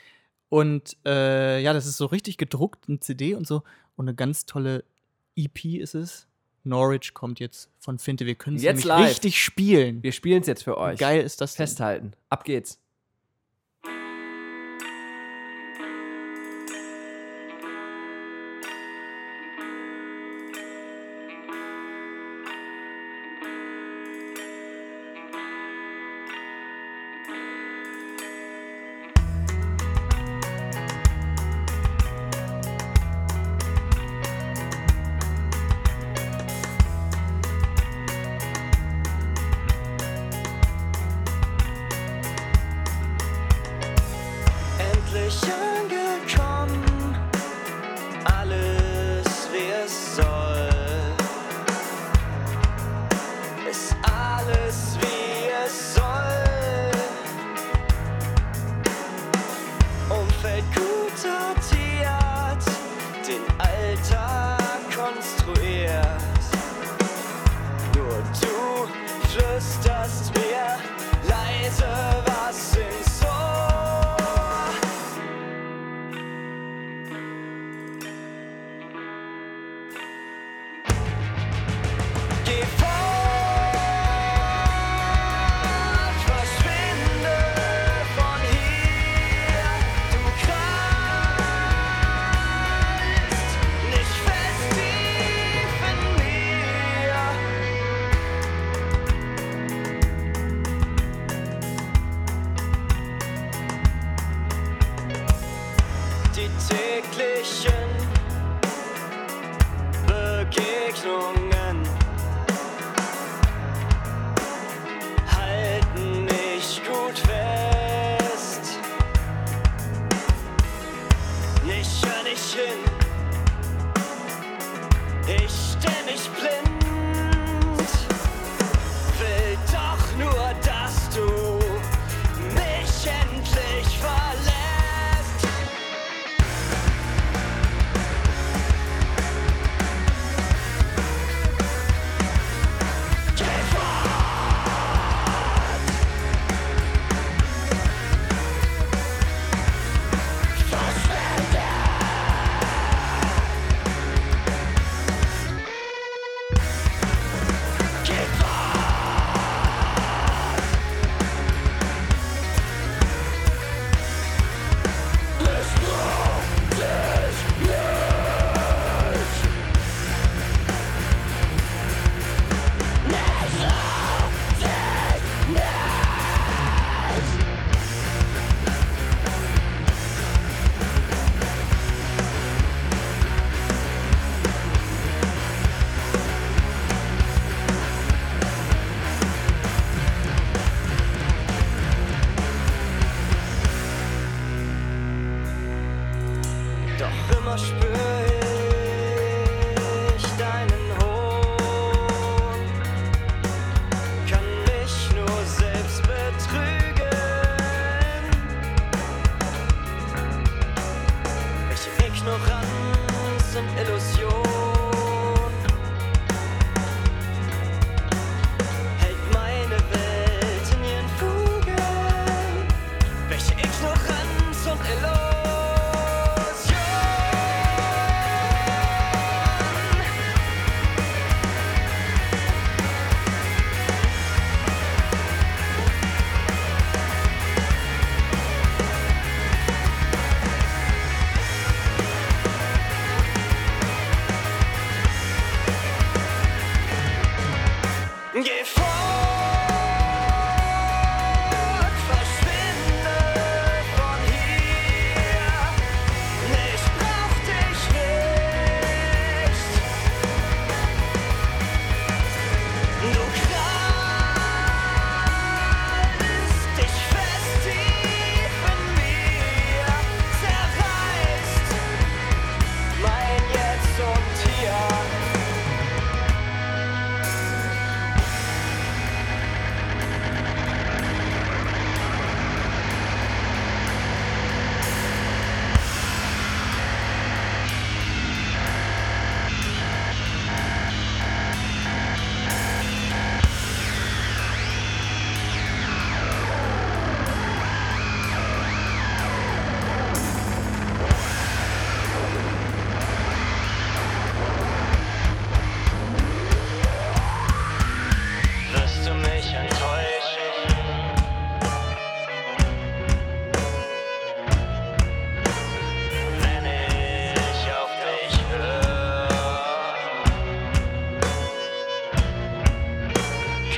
Und äh, ja, das ist so richtig gedruckt, ein CD und so. Und eine ganz tolle EP ist es. Norwich kommt jetzt von Finte. Wir können es richtig spielen. Wir spielen es jetzt für euch. Geil ist das. denn? Festhalten. Ab geht's. Die täglichen Begegnungen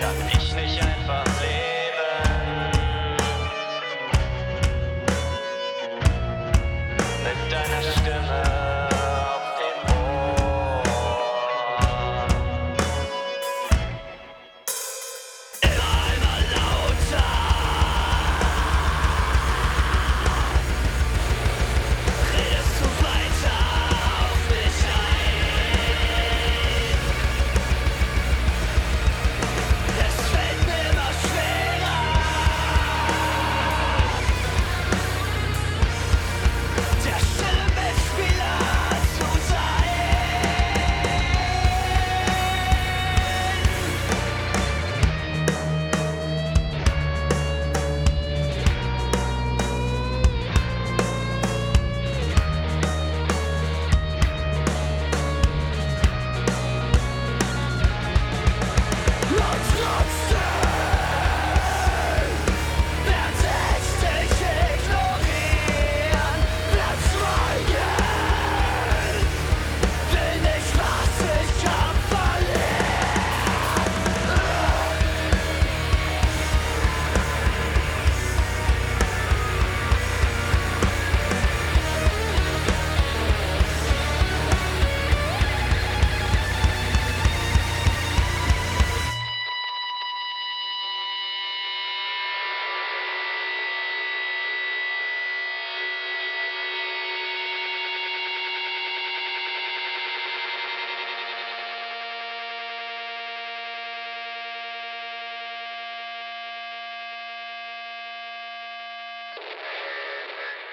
Echtlicher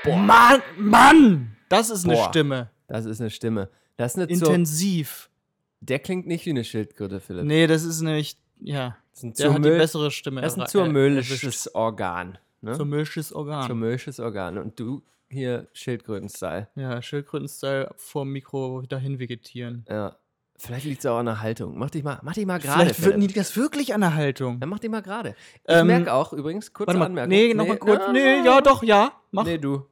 Mann, Mann! Das ist eine Boah. Stimme. Das ist eine Stimme. Das ist eine Intensiv. Der klingt nicht wie eine Schildkröte, Philipp. Nee, das ist nämlich, ja. Das ist Der hat die bessere Stimme. Das ist ein zurmölisches Organ. Ne? Zurmölisches Organ. Zurmölisches Organ. Und du hier Schildkröten-Style. ja, Schildkröten-Style vorm Mikro dahin vegetieren. Ja. Vielleicht liegt es auch an der Haltung. Mach dich mal, mach dich mal gerade. Vielleicht liegt das wirklich an der Haltung. Dann mach dich mal gerade. Ich Ähm, merke auch übrigens, kurze Warte mal, Anmerkung. nee, nochmal kurz. na, Nee, na, ja, doch, ja. Mach. Nee, du.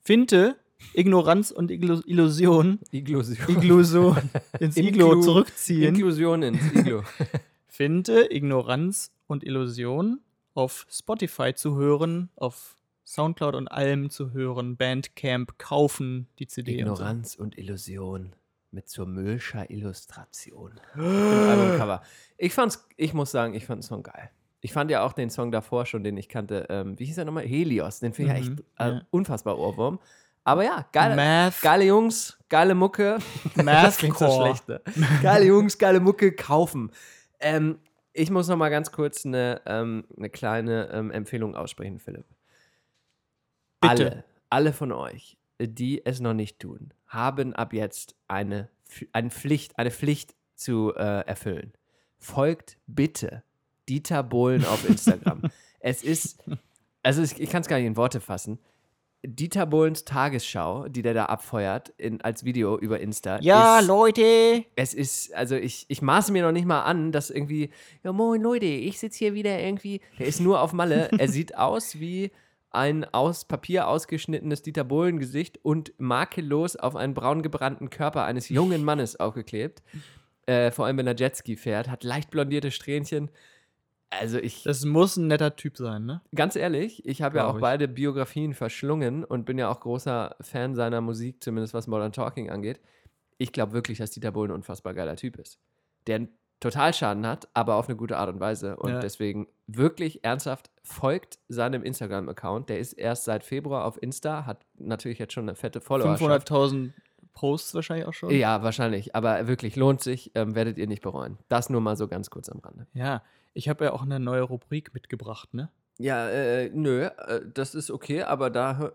Finte, Ignoranz und Iglu Illusion, Inklusion. Iglusion ins Iglo zurückziehen. Inklusion ins Iglo. Finte, Ignoranz und Illusion auf Spotify zu hören, auf Soundcloud und allem zu hören, Bandcamp kaufen, die CD. Ignoranz und Illusion mit zur Mölscher Illustration. Im Albumcover. Ich fand's, ich muss sagen, ich fand den Song geil. Ich fand ja auch den Song davor schon, den ich kannte. Ähm, wie hieß er nochmal? Helios. Den finde ich Mhm, echt äh, ja. unfassbar Ohrwurm. Aber ja, geile, Math, geile Jungs, geile Mucke. das klingt so schlecht. Ne? Geile Jungs, geile Mucke kaufen. Ähm, ich muss noch mal ganz kurz eine, ähm, eine kleine ähm, Empfehlung aussprechen, Philipp. Bitte. Alle, alle von euch, die es noch nicht tun, haben ab jetzt eine, eine Pflicht, eine Pflicht zu äh, erfüllen. Folgt bitte Dieter Bohlen auf Instagram. es ist, also ich, ich kann es gar nicht in Worte fassen. Dieter Bohlens Tagesschau, die der da abfeuert in, als Video über Insta. Ja, ist, Leute. es ist, also ich, ich maße mir noch nicht mal an, dass irgendwie, ja moin Leute, ich sitze hier wieder irgendwie, der ist nur auf Malle, er sieht aus wie ein aus Papier ausgeschnittenes Dieter Bohlen-Gesicht und makellos auf einen braun gebrannten Körper eines jungen Mannes aufgeklebt. Äh, vor allem, wenn er Jetski fährt, hat leicht blondierte Strähnchen. Also ich, Das muss ein netter Typ sein, ne? ganz ehrlich, ich habe ja auch ich. beide Biografien verschlungen und bin ja auch großer Fan seiner Musik, zumindest was Modern Talking angeht. Ich glaube wirklich, dass Dieter Bohlen ein unfassbar geiler Typ ist. Der einen Totalschaden hat, aber auf eine gute Art und Weise. Und Ja. deswegen wirklich ernsthaft folgt seinem Instagram-Account. Der ist erst seit Februar auf Insta, hat natürlich jetzt schon eine fette Followerschaft. 500.000 Posts wahrscheinlich auch schon. Ja, wahrscheinlich. Aber wirklich lohnt sich, ähm, werdet ihr nicht bereuen. Das nur mal so ganz kurz am Rande. Ja, ich habe ja auch eine neue Rubrik mitgebracht, ne? Ja, äh, nö, äh, das ist okay, aber da hör-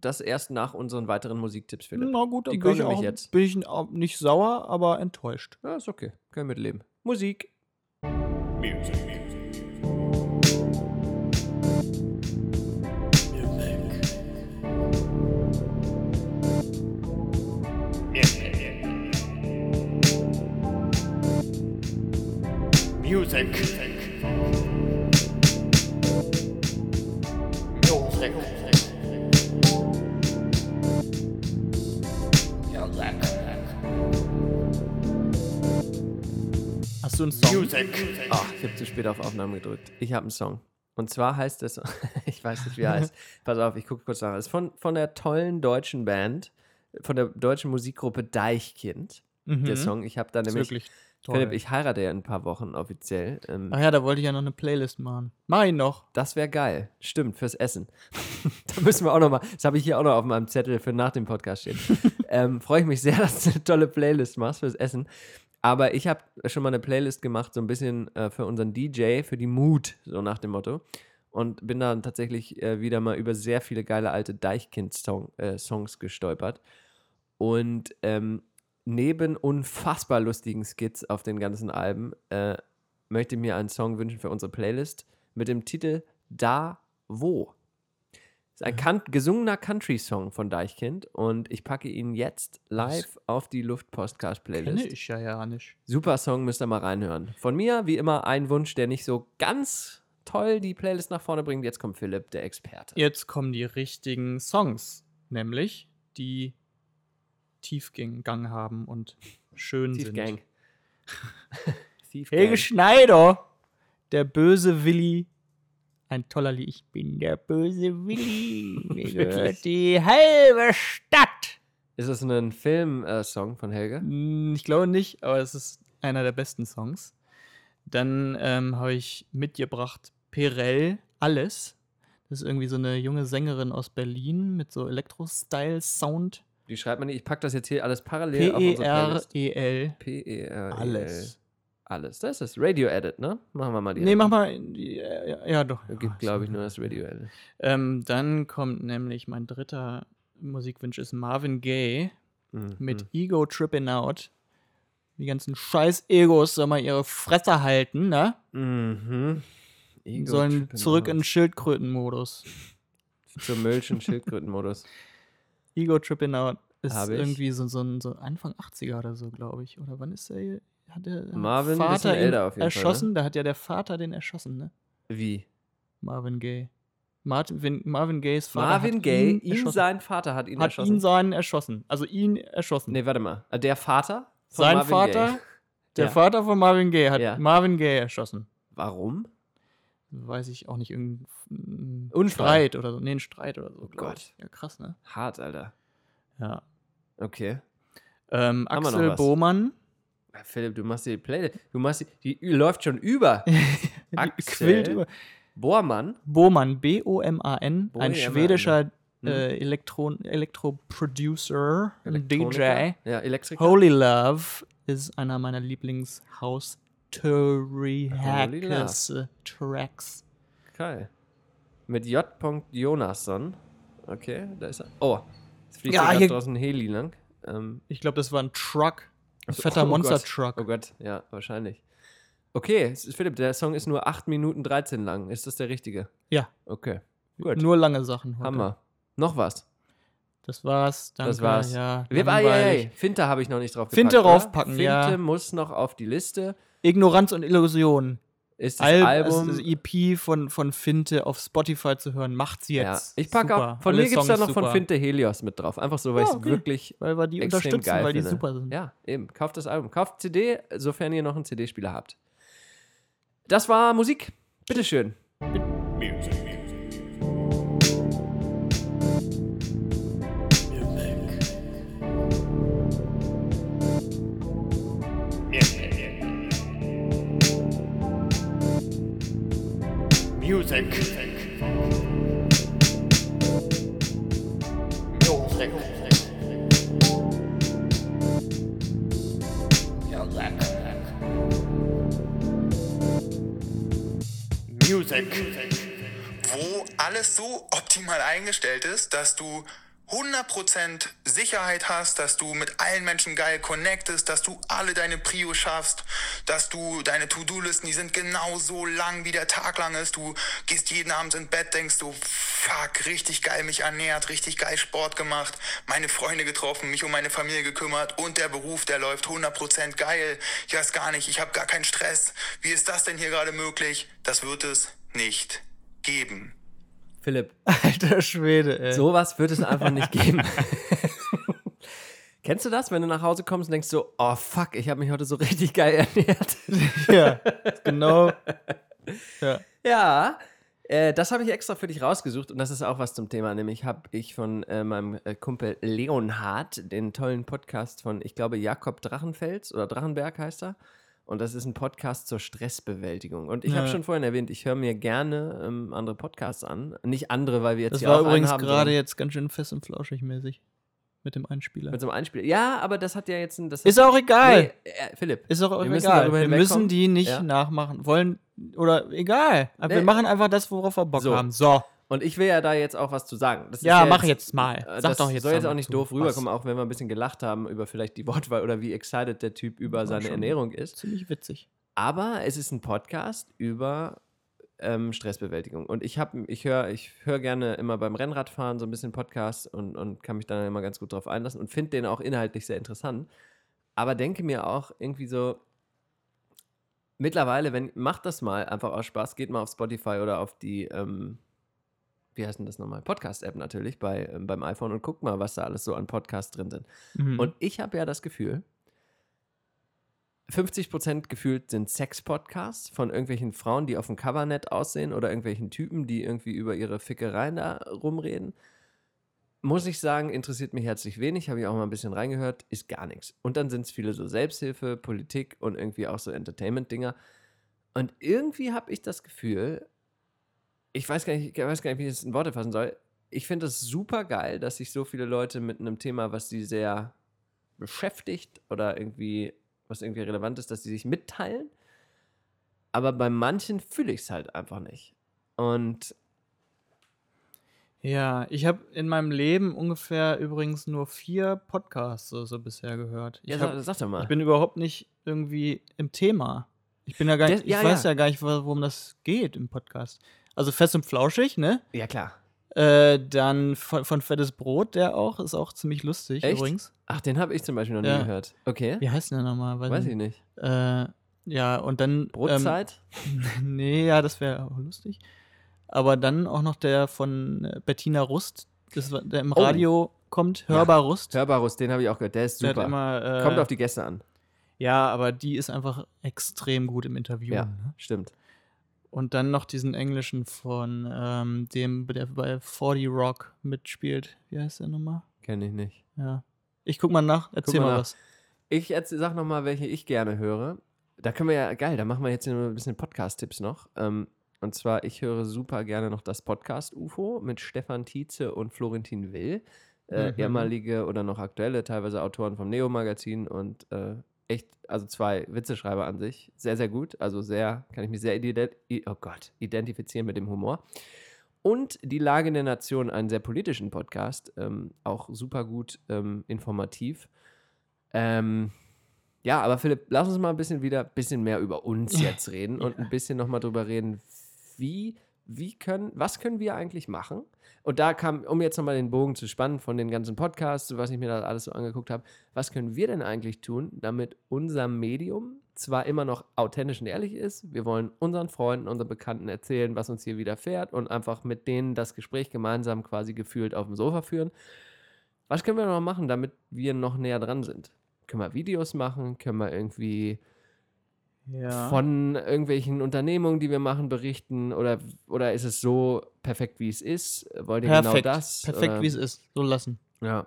das erst nach unseren weiteren Musiktipps, Philipp. Na gut, Die dann bin kommen ich, auch, jetzt. bin ich auch nicht sauer, aber enttäuscht. Ja, ist okay. Können wir mitleben. Musik. Music. Music. Hast du einen Song? Music. Ach, ich habe zu spät auf Aufnahme gedrückt. Ich habe einen Song. Und zwar heißt es, ich weiß nicht, wie er heißt. Pass auf, ich gucke kurz nach. Es ist von, von der tollen deutschen Band, von der deutschen Musikgruppe Deichkind. Mhm. Der Song. Ich habe da nämlich, wirklich toll. Philipp, ich heirate ja in ein paar Wochen offiziell. Ähm, Ach ja, da wollte ich ja noch eine Playlist machen. Mach ich noch. Das wäre geil. Stimmt, fürs Essen. da müssen wir auch noch mal, das habe ich hier auch noch auf meinem Zettel für nach dem Podcast stehen. ähm, Freue ich mich sehr, dass du eine tolle Playlist machst fürs Essen. Aber ich habe schon mal eine Playlist gemacht, so ein bisschen äh, für unseren DJ, für die Mood, so nach dem Motto. Und bin dann tatsächlich äh, wieder mal über sehr viele geile alte Deichkind-Songs äh, gestolpert. Und ähm, neben unfassbar lustigen Skits auf den ganzen Alben äh, möchte ich mir einen Song wünschen für unsere Playlist mit dem Titel Da Wo. Das ist ein kan gesungener Country-Song von Deichkind und ich packe ihn jetzt live auf die Kenne Luft-Podcast-Playlist. ich ja ja nicht. Super Song, müsst ihr mal reinhören. Von mir, wie immer, ein Wunsch, der nicht so ganz toll die Playlist nach vorne bringt. Jetzt kommt Philipp, der Experte. Jetzt kommen die richtigen Songs, nämlich die Tiefgang haben und schön Thief-Gang. sind. Thief-Gang. Helge Schneider, der böse Willi. Ein toller Lied. Ich bin der böse Willi. Mir gehört die halbe Stadt. Ist das ein Film-Song von Helge? Hm, Ich glaube nicht, aber es ist einer der besten Songs. Dann ähm, habe ich mitgebracht Perel Alles. Das ist irgendwie so eine junge Sängerin aus Berlin mit so Elektro-Style-Sound. Wie schreibt man die? Ich packe das jetzt hier alles parallel auf unsere Playlist. P-E-R-E-L. P-E-R. Alles. Alles. Das ist Radio Edit, ne? Machen wir mal die. Nee, mach mal. Ja, ja, ja doch. Es gibt, glaube ich, nur das Radio Edit. Ähm, dann kommt nämlich mein dritter Musikwunsch ist Marvin Gaye Mhm. mit Ego Tripping Out. Die ganzen scheiß Egos sollen mal ihre Fresse halten, ne? Mhm. Ego sollen zurück Out. in Schildkrötenmodus. Zum und Schildkrötenmodus. Ego Tripping Out ist irgendwie so, so, so Anfang 80er oder so, glaube ich. Oder wann ist der hier? Hat der Marvin, Vater ihn älter auf jeden Fall, ne? erschossen? Da hat ja der Vater den erschossen, ne? Wie? Marvin Gaye. Martin, Marvin Gayes Vater Marvin hat Gaye, ihn, ihn, erschossen. sein Vater hat ihn hat erschossen. ihn seinen erschossen. Also ihn erschossen. nee, warte mal. Äh, Der Vater? von Sein Marvin Vater, Gaye. der Ja. Vater von Marvin Gaye, hat Ja. Marvin Gaye erschossen. Warum? Weiß ich auch nicht, irgendein Unfall. Streit oder so. Nee, ein Streit oder so. Oh Gott. Ja, krass, ne? Hart, Alter. Ja. Okay. Ähm, Axel? Bohmann. Ja, Philipp, du machst die Playlist. Du machst die, die läuft schon über. Axel quillt über. Bohrmann. Bohmann, B-O-M-A-N, ein schwedischer Hm? äh, Elektron Elektro-Producer. DJ. Ja, Elektriker. Holy Love ist einer meiner Lieblings-House Holy Hackers Tracks. Geil. Mit J. Jonasson. Okay, da ist er. Oh, jetzt fliegt Ja, hier draußen Heli lang. Ähm, Ich glaube, das war ein Truck. Ein so, fetter oh Monster-Truck. oh Gott, ja, wahrscheinlich. Okay, Philipp, der Song ist nur 8 Minuten 13 lang. Ist das der richtige? Ja. Okay, gut. Nur lange Sachen heute. Hammer. Noch was? Das war's. Danke. Das war's. Ja, Wir, ah, ja, Finte habe ich noch nicht drauf Finte gepackt, oder? raufpacken, Finte ja. muss noch auf die Liste. Ignoranz und Illusion. Ist das Al Album. also das EP von, von Finte auf Spotify zu hören, macht's ja. jetzt. Ich packe auch, von Alle mir gibt es da noch von super. Finte Helios mit drauf. Einfach so, weil Ja, ich es okay. wirklich Weil wir die extrem unterstützen, geil weil die finde. super sind. Ja, eben. Kauft das Album. Kauft CD, sofern ihr noch einen CD-Spieler habt. Das war Musik. Bitteschön. Music. Music. Wo alles so optimal eingestellt ist, dass du 100% Sicherheit hast, dass du mit allen Menschen geil connectest, dass du alle deine Prio schaffst, dass du deine To-Do-Listen, die sind genau so lang, wie der Tag lang ist. Du gehst jeden Abend ins Bett, denkst du, fuck, richtig geil mich ernährt, richtig geil Sport gemacht, meine Freunde getroffen, mich um meine Familie gekümmert und der Beruf, der läuft 100% geil. Ich weiß gar nicht, ich habe gar keinen Stress. Wie ist das denn hier gerade möglich? Das wird es nicht geben. Philipp, Alter Schwede, ey. sowas wird es einfach nicht geben. Kennst du das, wenn du nach Hause kommst und denkst so, oh fuck, ich habe mich heute so richtig geil ernährt? Ja, genau. Ja. Ja, äh, das habe ich extra für dich rausgesucht und das ist auch was zum Thema. Nämlich habe ich von äh, meinem äh, Kumpel Leonhard den tollen Podcast von, ich glaube, Jakob Drachenfels oder Drachenberg heißt er. Und das ist ein Podcast zur Stressbewältigung. Und ich habe Ja. schon vorhin erwähnt, ich höre mir gerne ähm, andere Podcasts an. Nicht andere, weil wir jetzt Das hier war auch übrigens gerade jetzt ganz schön fest und flauschig mäßig. Mit dem Einspieler. Mit so einem Einspieler. Ja, aber das hat ja jetzt ein. Das Ist auch egal. Nee, äh, Philipp. Ist auch müssen egal. Wir müssen die nicht Ja. nachmachen. Wollen oder egal. Nee. Wir machen einfach das, worauf wir Bock So. haben. So. Und ich will ja da jetzt auch was zu sagen. Das ist Ja, mach jetzt mal. Äh, Sag das doch jetzt soll jetzt mal auch nicht doof Was? rüberkommen, auch wenn wir ein bisschen gelacht haben über vielleicht die Wortwahl oder wie excited der Typ über seine Ernährung ist. Ziemlich witzig. Aber es ist ein Podcast über ähm, Stressbewältigung. Und ich habe, ich höre, ich höre gerne immer beim Rennradfahren so ein bisschen Podcast und, und kann mich dann immer ganz gut drauf einlassen und finde den auch inhaltlich sehr interessant. Aber denke mir auch irgendwie so, mittlerweile, wenn, macht das mal einfach aus Spaß, geht mal auf Spotify oder auf die, ähm, wie heißt denn das nochmal? Podcast-App natürlich bei, ähm, beim iPhone und guckt mal, was da alles so an Podcasts drin sind. Mhm. Und ich habe ja das Gefühl, 50% gefühlt sind Sex-Podcasts von irgendwelchen Frauen, die auf dem Cover nett aussehen oder irgendwelchen Typen, die irgendwie über ihre Fickereien da rumreden. Muss ich sagen, interessiert mich herzlich wenig, habe ich auch mal ein bisschen reingehört, ist gar nichts. Und dann sind es viele so Selbsthilfe, Politik und irgendwie auch so Entertainment-Dinger. Und irgendwie habe ich das Gefühl, ich weiß gar nicht, ich weiß gar nicht, wie ich das in Worte fassen soll. Ich finde es super geil, dass sich so viele Leute mit einem Thema, was sie sehr beschäftigt oder irgendwie, was irgendwie relevant ist, dass die sich mitteilen. Aber bei manchen fühle ich es halt einfach nicht. Und Ja, ich habe in meinem Leben ungefähr übrigens nur vier Podcasts so, so bisher gehört. Ich, ja, hab, sag, doch mal. ich bin überhaupt nicht irgendwie im Thema. Ich bin ja gar nicht, Das- ja, ich weiß ja. ja gar nicht, wo- worum das geht im Podcast. Also fest und flauschig, ne? ja, klar. Äh, dann von, von Fettes Brot, der auch, ist auch ziemlich lustig Echt? übrigens. Ach, den habe ich zum Beispiel noch nie Ja. gehört. Okay. Wie heißt denn der nochmal? Weiß ich nicht. Äh, ja, und dann. Brotzeit? Ähm, nee, ja, das wäre auch lustig. Aber dann auch noch der von äh, Bettina Rust, das, der im Oh. Radio kommt, Hörbar Rust. Hörbarus, den habe ich auch gehört. Der ist Der super. hat immer, äh, Kommt auf die Gäste an. Ja, aber die ist einfach extrem gut im Interview. Ja, Ne? stimmt. Und dann noch diesen englischen von ähm, dem, der bei 40 Rock mitspielt. Wie heißt der nochmal? Kenne ich nicht. Ja. Ich guck mal nach, erzähl mal mal nach. was. Ich erzähl, sag noch mal, welche ich gerne höre. Da können wir ja, geil, da machen wir jetzt ein bisschen Podcast-Tipps noch. Ähm, und zwar, ich höre super gerne noch das Podcast UFO mit Stefan Tietze und Florentin Will. Äh, Mhm. Ehemalige oder noch aktuelle, teilweise Autoren vom Neo-Magazin und äh, echt, also zwei Witzeschreiber an sich. Sehr, sehr gut. Also sehr, kann ich mich sehr ident oh Gott, identifizieren mit dem Humor. Und Die Lage der Nation, einen sehr politischen Podcast, ähm, auch super gut ähm, informativ. Ähm, ja, aber Philipp, lass uns mal ein bisschen wieder, bisschen mehr über uns jetzt reden und ein bisschen nochmal drüber reden, wie, wie können, was können wir eigentlich machen? Und da kam, um jetzt nochmal den Bogen zu spannen von den ganzen Podcasts, was ich mir da alles so angeguckt habe, was können wir denn eigentlich tun, damit unser Medium zwar immer noch authentisch und ehrlich ist, wir wollen unseren Freunden, unseren Bekannten erzählen, was uns hier widerfährt und einfach mit denen das Gespräch gemeinsam quasi gefühlt auf dem Sofa führen. Was können wir noch machen, damit wir noch näher dran sind? Können wir Videos machen? Können wir irgendwie Ja. von irgendwelchen Unternehmungen, die wir machen, berichten? Oder, oder ist es so perfekt, wie es ist? Wollt ihr Perfekt. genau das? Perfekt, wie es ist. So lassen. Ja.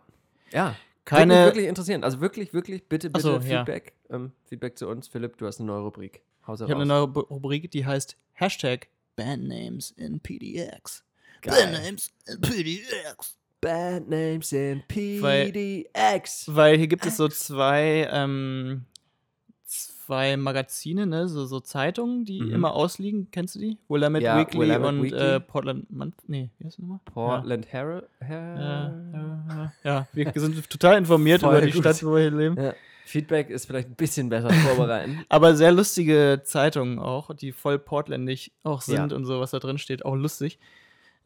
Ja. Keine. Wirklich, wirklich interessierend. Also wirklich, wirklich, bitte, bitte so, ja. Feedback. Ähm, Feedback zu uns. Philipp, du hast eine neue Rubrik. Hause Ich habe eine neue Rubrik, die heißt Hashtag Bandnames in PDX. Geil. Bandnames in PDX. Bad Names in Weil- PDX. Weil hier gibt es so zwei, ähm, zwei Magazine, ne, so, so Zeitungen, die Mhm. immer ausliegen. Kennst du die? Willamette Ja, Weekly Willamette und Weekly. Äh, Portland Month. Nee, wie heißt nochmal? Portland Herald. Ja, Her ja, ja, ja, wir sind total informiert Voll über die gut. Stadt, wo wir hier leben. Ja. Feedback ist vielleicht ein bisschen besser vorbereiten. Aber sehr lustige Zeitungen auch, die voll portländisch auch sind Ja. und so, was da drin steht, auch lustig.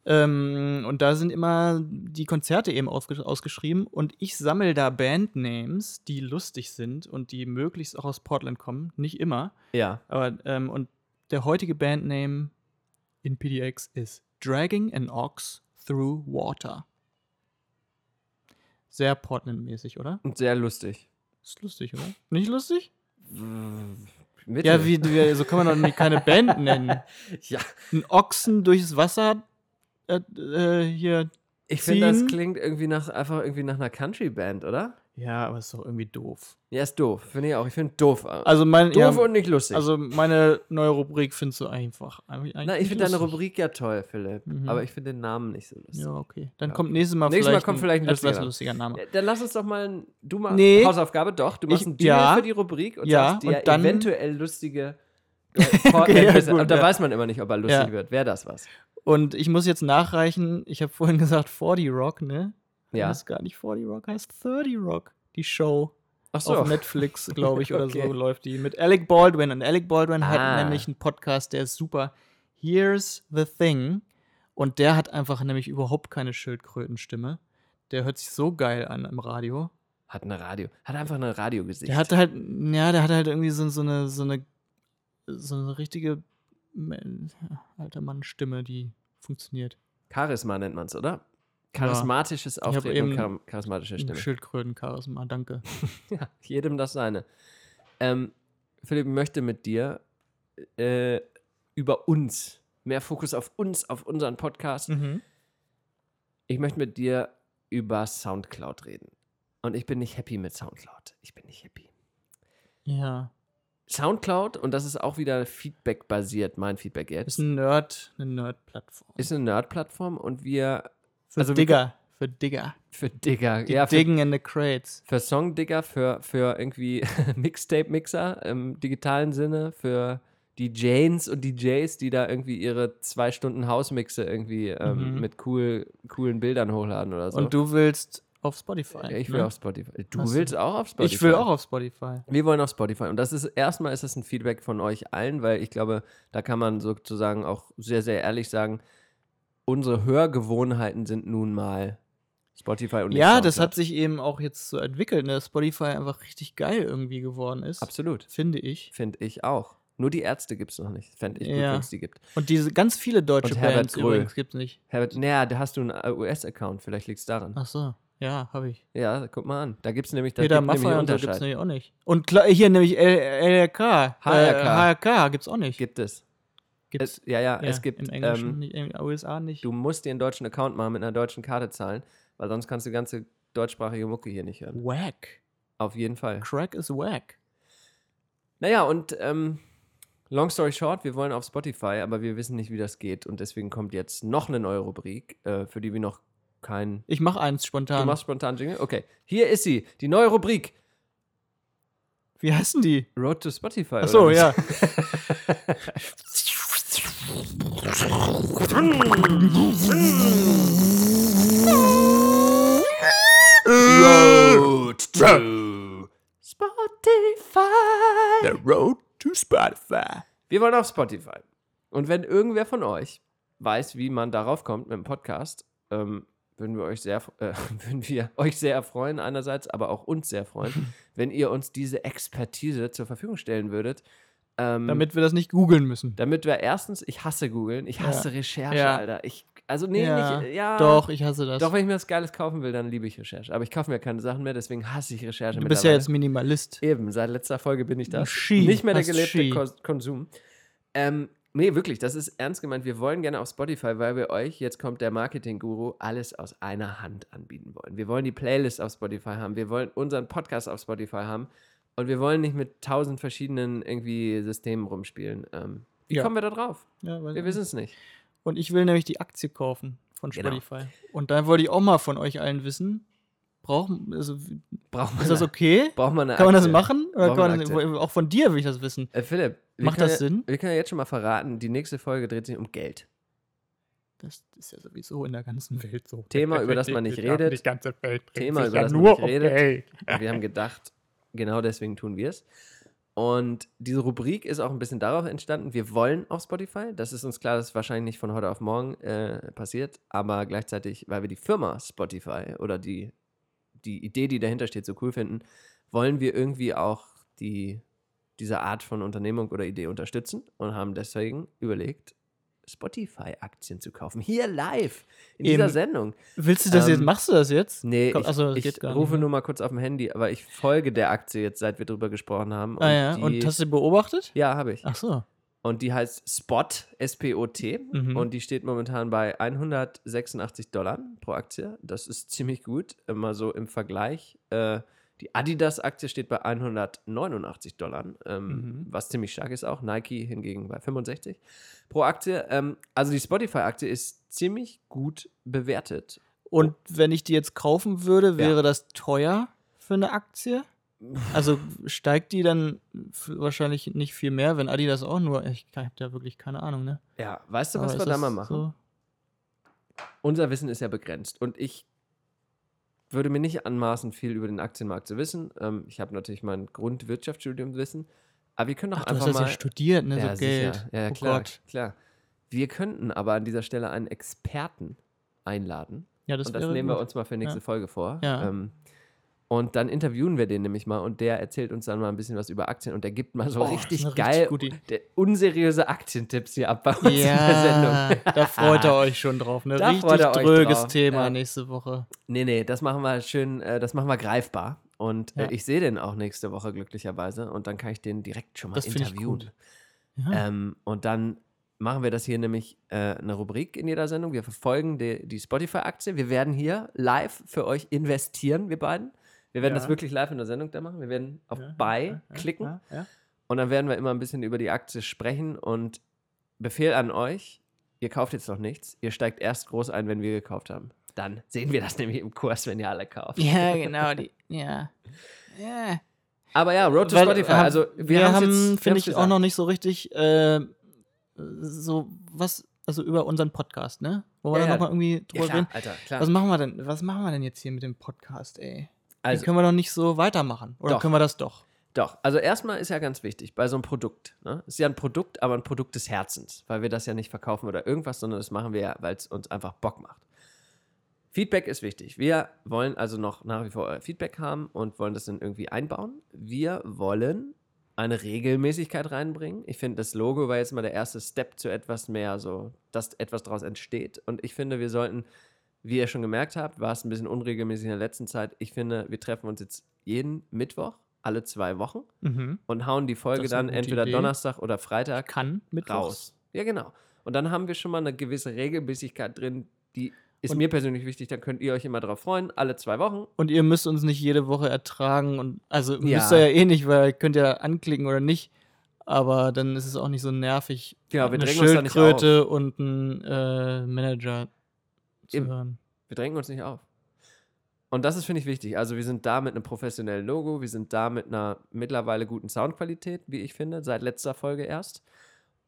Ähm, und da sind immer die Konzerte eben ausge ausgeschrieben und ich sammle da Bandnames, die lustig sind und die möglichst auch aus Portland kommen. Nicht immer, ja. aber ähm, und der heutige Bandname in PDX ist Dragging an Ox Through Water. Sehr Portland-mäßig, oder? Und sehr lustig. Ist lustig, oder? Nicht lustig? Mittel. Ja, wie, wie, so kann man doch nicht keine Band nennen. Ja. Ein Ochsen durchs Wasser äh, äh, hier. Ich finde, das klingt irgendwie nach einfach irgendwie nach einer Country-Band, oder? Ja, aber ist doch irgendwie doof. Ja, ist doof. Finde ich auch. Ich finde doof. Also mein, doof ja, und nicht lustig. also meine neue Rubrik findest du einfach. Eigentlich Na, ich finde deine. Rubrik ja toll, Philipp. Mhm. Aber ich finde den Namen nicht so lustig. Ja, okay. Dann Ja. kommt nächstes Mal Nächstes Mal vielleicht kommt vielleicht ein lustiger lustiger Name. Ja, Dann lass uns doch mal, ein- du machst Nee. Hausaufgabe, doch. Du machst Ich- ein ja. für die Rubrik und Ja, sagst dir und dann- eventuell lustige äh, Okay, ja, gut, Und da ja. weiß man immer nicht, ob er lustig Ja. wird. Wäre das was? Und ich muss jetzt nachreichen, ich habe vorhin gesagt 40 Rock, ne? Ja. Das ist gar nicht 40 Rock, heißt 30 Rock. Die Show. Ach so. Auf Netflix, glaube ich, oder Okay. so läuft die. Mit Alec Baldwin. Und Alec Baldwin Ah. hat nämlich einen Podcast, der ist super. Here's the Thing. Und der hat einfach nämlich überhaupt keine Schildkrötenstimme. Der hört sich so geil an im Radio. Hat eine Radio. Hat einfach ein Radiogesicht. Der hat halt, ja, der hat halt irgendwie so, so eine, so eine, so eine richtige alter Mann-Stimme, die funktioniert. Charisma nennt man es, oder? Charismatisches hab Auftreten eben und char charismatische Stimme. Schildkröten-Charisma, danke. Ja, jedem das seine. Ähm, Philipp ich möchte mit dir äh, über uns, mehr Fokus auf uns, auf unseren Podcast. Mhm. Ich möchte mit dir über Soundcloud reden. Und ich bin nicht happy mit Soundcloud. Ich bin nicht happy. Ja. Soundcloud, und das ist auch wieder Feedback-basiert, mein Feedback Ist jetzt, ein Nerd, eine Nerd-Plattform. ist eine Nerd-Plattform und wir, Für also wir- Digger. Für Digger. Für Digger. Die ja, für, Diggen in the Crates. für Songdigger, für, für irgendwie Mixtape-Mixer im digitalen Sinne, für die Janes und DJs, die da irgendwie ihre zwei Stunden Hausmixe irgendwie ähm, Mhm. mit cool, coolen Bildern hochladen oder so. Und du willst auf Spotify. ich will ne? auf Spotify. Du so. willst auch auf Spotify? Ich will auch auf Spotify. Wir wollen auf Spotify. Und das ist erstmal ist das ein Feedback von euch allen, weil ich glaube, da kann man sozusagen auch sehr, sehr ehrlich sagen, unsere Hörgewohnheiten sind nun mal Spotify und nicht Ja, das hat sich eben auch jetzt so entwickelt, ne? dass Spotify einfach richtig geil irgendwie geworden ist. Absolut. Finde ich. Finde ich auch. Nur die Ärzte gibt es noch nicht. Fände ich gut, Ja. wenn es die gibt. Und diese ganz viele deutsche Bands übrigens gibt es nicht. Herbert, naja, da hast du einen US-Account, vielleicht liegt es daran. Ach so, ja, habe ich. Ja, guck mal an. Da gibt es nämlich, da Peter gibt Maffay und so gibt es nämlich auch nicht. Und hier nämlich LRK. HRK. Äh, HRK gibt es auch nicht. Gibt es. Gibt's, es. Ja, ja, ja, es gibt. Im Englischen, ähm, nicht, in den USA nicht. du musst dir einen deutschen Account machen mit einer deutschen Karte zahlen, weil sonst kannst du die ganze deutschsprachige Mucke hier nicht hören. Wack. Auf jeden Fall. Crack is wack. Naja, und ähm, long story short, wir wollen auf Spotify, aber wir wissen nicht, wie das geht. Und deswegen kommt jetzt noch eine neue Rubrik, äh, für die wir noch kein. Ich mache eins spontan. Du machst spontan Jingle? Okay. Hier ist sie, die neue Rubrik. Wie heißen die? Road to Spotify. Ach so, oder ja. Road to Spotify. The Road to Spotify. Wir wollen auf Spotify. Und wenn irgendwer von euch weiß, wie man darauf kommt mit dem Podcast, ähm, würden wir euch sehr, äh, würden wir euch sehr erfreuen einerseits, aber auch uns sehr freuen, wenn ihr uns diese Expertise zur Verfügung stellen würdet. Ähm, Damit wir das nicht googeln müssen. damit wir erstens, ich hasse googeln, ich hasse Recherche, Ja. Alter. Ich, also nee, ja, nicht, ja. Doch, ich hasse das. Doch, wenn ich mir was Geiles kaufen will, dann liebe ich Recherche. Aber ich kaufe mir keine Sachen mehr, deswegen hasse ich Recherche du bist ja jetzt Minimalist. Eben, seit letzter Folge bin ich das. Ski, Nicht mehr der gelebte Ski. Konsum. Ähm, nee, wirklich, das ist ernst gemeint. Wir wollen gerne auf Spotify, weil wir euch, jetzt kommt der Marketing-Guru, alles aus einer Hand anbieten wollen. Wir wollen die Playlist auf Spotify haben. Wir wollen unseren Podcast auf Spotify haben. Und wir wollen nicht mit tausend verschiedenen irgendwie Systemen rumspielen. Ähm, wie Ja. kommen wir da drauf? Ja, Wir wissen es nicht. Und ich will nämlich die Aktie kaufen von Genau. Spotify. Und da wollte ich auch mal von euch allen wissen, brauchen, also, Braucht man, ist das okay? braucht man eine Kann man das Aktie? machen? Oder Braucht man man eine auch von dir will ich das wissen. Äh, Philipp, wir Macht können das ja, Sinn? Wir können ja jetzt schon mal verraten, die nächste Folge dreht sich um Geld. Das ist ja sowieso in der ganzen Welt so. Thema, über das man nicht redet. Die ganze Welt dreht Thema, sich über ja das man nur nicht um redet. Geld. Und wir haben gedacht, genau deswegen tun wir es. Und diese Rubrik ist auch ein bisschen darauf entstanden, wir wollen auf Spotify. Das ist uns klar, das ist wahrscheinlich nicht von heute auf morgen äh, passiert, aber gleichzeitig, weil wir die Firma Spotify oder die, die Idee, die dahinter steht, so cool finden, wollen wir irgendwie auch die, diese Art von Unternehmung oder Idee unterstützen und haben deswegen überlegt, Spotify-Aktien zu kaufen. Hier live in dieser Im- Sendung. Willst du das Ähm, jetzt? Machst du das jetzt? Nee, Komm, ich, das ich rufe nicht, nur mal kurz auf dem Handy, aber ich folge der Aktie jetzt, seit wir drüber gesprochen haben. Ah ja, die, und hast du beobachtet? Ja, habe ich. Ach so. Und die heißt Spot, S-P-O-T. Mhm. Und die steht momentan bei 186 Dollar pro Aktie. Das ist ziemlich gut. Immer so im Vergleich. Äh, die Adidas-Aktie steht bei 189 Dollar, ähm, Mhm. was ziemlich stark ist auch. Nike hingegen bei 65 pro Aktie. Ähm, also die Spotify-Aktie ist ziemlich gut bewertet. Und wenn ich die jetzt kaufen würde, Ja. wäre das teuer für eine Aktie? Also steigt die dann wahrscheinlich nicht viel mehr, wenn Adidas auch nur. Ich habe da wirklich keine Ahnung, ne? Ja, weißt du, was Aber wir da das mal machen? So? unser Wissen ist ja begrenzt und ich würde mir nicht anmaßen, viel über den Aktienmarkt zu wissen. Ähm, ich habe natürlich mein Grundwirtschaftsstudium-Wissen, aber wir können doch Ach, du einfach hast das mal. ja studiert, ne? Ja, so Geld. sicher. Ja, ja, oh klar, Gott. klar. Wir könnten aber an dieser Stelle einen Experten einladen. Ja, das und das nehmen wir gut. uns mal für nächste Ja. Folge vor. Ja. Ähm, und dann interviewen wir den nämlich mal und der erzählt uns dann mal ein bisschen was über Aktien und der gibt mal so Oh, richtig geil richtig unseriöse Aktientipps hier ab bei uns in der Sendung. Ja, da freut ihr euch schon drauf, ne? Da Richtig dröges Thema ja. nächste Woche. Nee, nee, das machen wir schön, äh, das machen wir greifbar. Und Ja. äh, ich sehe den auch nächste Woche glücklicherweise und dann kann ich den direkt schon mal Das interviewen. Ja. Ähm, und dann machen wir das hier nämlich äh, eine Rubrik in jeder Sendung. Wir verfolgen die, die Spotify-Aktie. Wir werden hier live für euch investieren, wir beiden. Wir werden Ja. das wirklich live in der Sendung da machen. Wir werden auf Ja, Buy ja, ja, klicken ja, ja. und dann werden wir immer ein bisschen über die Aktie sprechen und Befehl an euch, ihr kauft jetzt noch nichts, ihr steigt erst groß ein, wenn wir gekauft haben. Dann sehen wir das nämlich im Kurs, wenn ihr alle kauft. Ja, genau, die, ja. Ja. Aber ja, Road to Weil, Spotify. hab- Also wir, wir haben, finde ich, auch gesagt. noch nicht so richtig äh, so was, also über unseren Podcast, ne? Wo wir Ja, da ja. noch mal irgendwie Ja, drüber klar, reden. Alter, klar. Was machen wir denn? Was machen wir denn jetzt hier mit dem Podcast, ey? Also, Also, können wir doch nicht so weitermachen. Oder Doch. können wir das doch? Doch, also erstmal ist ja ganz wichtig, bei so einem Produkt, ne? Ist ja ein Produkt, aber ein Produkt des Herzens, weil wir das ja nicht verkaufen oder irgendwas, sondern das machen wir ja, weil es uns einfach Bock macht. Feedback ist wichtig. Wir wollen also noch nach wie vor euer Feedback haben und wollen das dann irgendwie einbauen. Wir wollen eine Regelmäßigkeit reinbringen. Ich finde, das Logo war jetzt mal der erste Step zu etwas mehr, so, dass etwas daraus entsteht. Und ich finde, wir sollten, wie ihr schon gemerkt habt, war es ein bisschen unregelmäßig in der letzten Zeit. Ich finde, wir treffen uns jetzt jeden Mittwoch, alle zwei Wochen Mhm. und hauen die Folge dann entweder Idee. Donnerstag oder Freitag Kann mit raus. Ja, genau. Und dann haben wir schon mal eine gewisse Regelmäßigkeit drin, die ist Und- mir persönlich wichtig, da könnt ihr euch immer drauf freuen, alle zwei Wochen. Und ihr müsst uns nicht jede Woche ertragen und also Ja. müsst ihr ja eh nicht, weil ihr könnt ja anklicken oder nicht. Aber dann ist es auch nicht so nervig, Genau, wir eine drängen uns da nicht Schildkröte und einen äh, Manager zu Eben. hören. Wir drängen uns nicht auf. Und das ist, finde ich, wichtig. Also wir sind da mit einem professionellen Logo, wir sind da mit einer mittlerweile guten Soundqualität, wie ich finde, seit letzter Folge erst.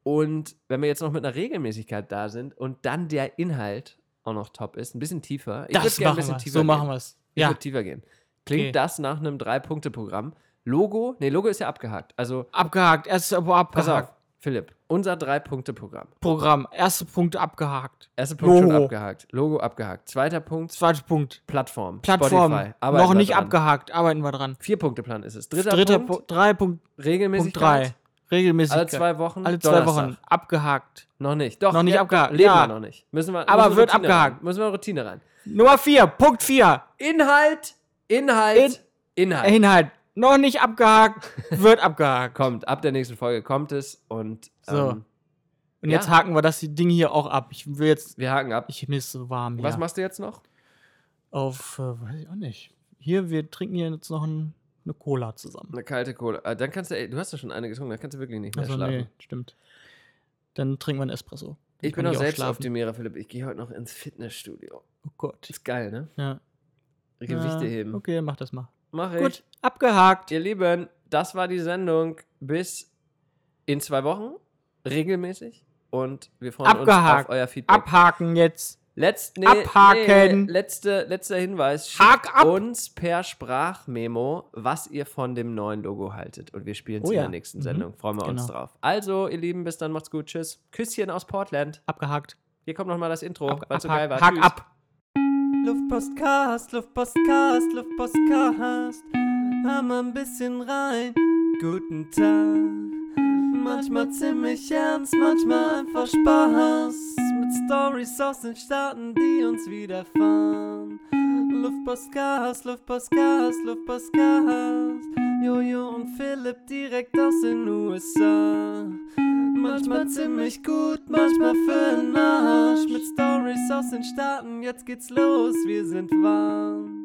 Und wenn wir jetzt noch mit einer Regelmäßigkeit da sind und dann der Inhalt auch noch top ist, ein bisschen tiefer. Ich Das machen ein bisschen wir. tiefer So gehen. machen wir es. Ich Ja, würde tiefer gehen. Klingt Okay. das nach einem Drei-Punkte-Programm? Logo, nee, Logo ist ja abgehakt. Also, abgehakt. Erstes aber abgehakt. Philipp, unser Drei-Punkte-Programm. Programm. Erster Punkt abgehakt. Erster Punkt schon Logo. abgehakt. Logo abgehakt. Zweiter Punkt, Zweiter Punkt. Plattform. Plattform. Spotify. Arbeiten Noch nicht dran. abgehakt. Arbeiten wir dran. Vier-Punkte-Plan ist es. Dritter, Dritter Punkt. Drei Punkt, Regelmäßigkeit. drei. Regelmäßig. Alle zwei Wochen. Alle zwei Donnerstag. Wochen. Abgehakt. Noch nicht. Doch, Noch nicht ja, abgehakt. Leben Ja. wir noch nicht. Müssen wir, Aber müssen wir wird Routine abgehakt. Rein. Müssen wir Routine rein. Nummer vier. Punkt vier. Inhalt, Inhalt, Inhalt. Inhalt. Noch nicht abgehakt. wird abgehakt. Kommt, ab der nächsten Folge kommt es und So. ähm, Und Ja. jetzt haken wir das Ding hier auch ab. Ich will jetzt. wir haken ab. Ich mir ist so warm hier. Was machst du jetzt noch? Auf, äh, weiß ich auch nicht. Hier, wir trinken hier jetzt noch ein, eine Cola zusammen. Eine kalte Cola. Ah, dann kannst du, ey, du hast ja schon eine getrunken, dann kannst du wirklich nicht mehr Also schlafen. nee, stimmt. Dann trinken wir einen Espresso. Dann Ich bin auch schlafen. Selbstoptimierer, Philipp. Ich gehe heute noch ins Fitnessstudio. Oh Gott. Ist geil, ne? Ja. Gewichte Ja, heben. Okay, mach das mal. Mach ich. Gut, abgehakt. Ihr Lieben, das war die Sendung bis in zwei Wochen, regelmäßig. Und wir freuen Abgehakt. uns auf euer Feedback. Abhaken jetzt. Letzt, nee, Abhaken. Nee, letzte, letzter Hinweis. Schickt uns per Sprachmemo, was ihr von dem neuen Logo haltet. Und wir spielen es Oh in ja. der nächsten Mhm. Sendung. Freuen wir uns Genau. drauf. Also, ihr Lieben, bis dann, macht's gut. Tschüss. Küsschen aus Portland. Abgehakt. Hier kommt nochmal das Intro, Ab, weil es so geil war. Hack Tschüss. ab. Luftpostcast, Luftpostcast, Luftpostcast. Hör mal ein bisschen rein. Guten Tag. Manchmal ziemlich ernst, manchmal einfach Spaß. Mit Stories aus den Staaten, die uns widerfahren. Luftpostcast, Luftpostcast, Luftpostcast. Jojo und Philipp direkt aus den USA. Manchmal ziemlich gut, manchmal für den Arsch. Mit Stories Staaten, jetzt geht's los, wir sind warm.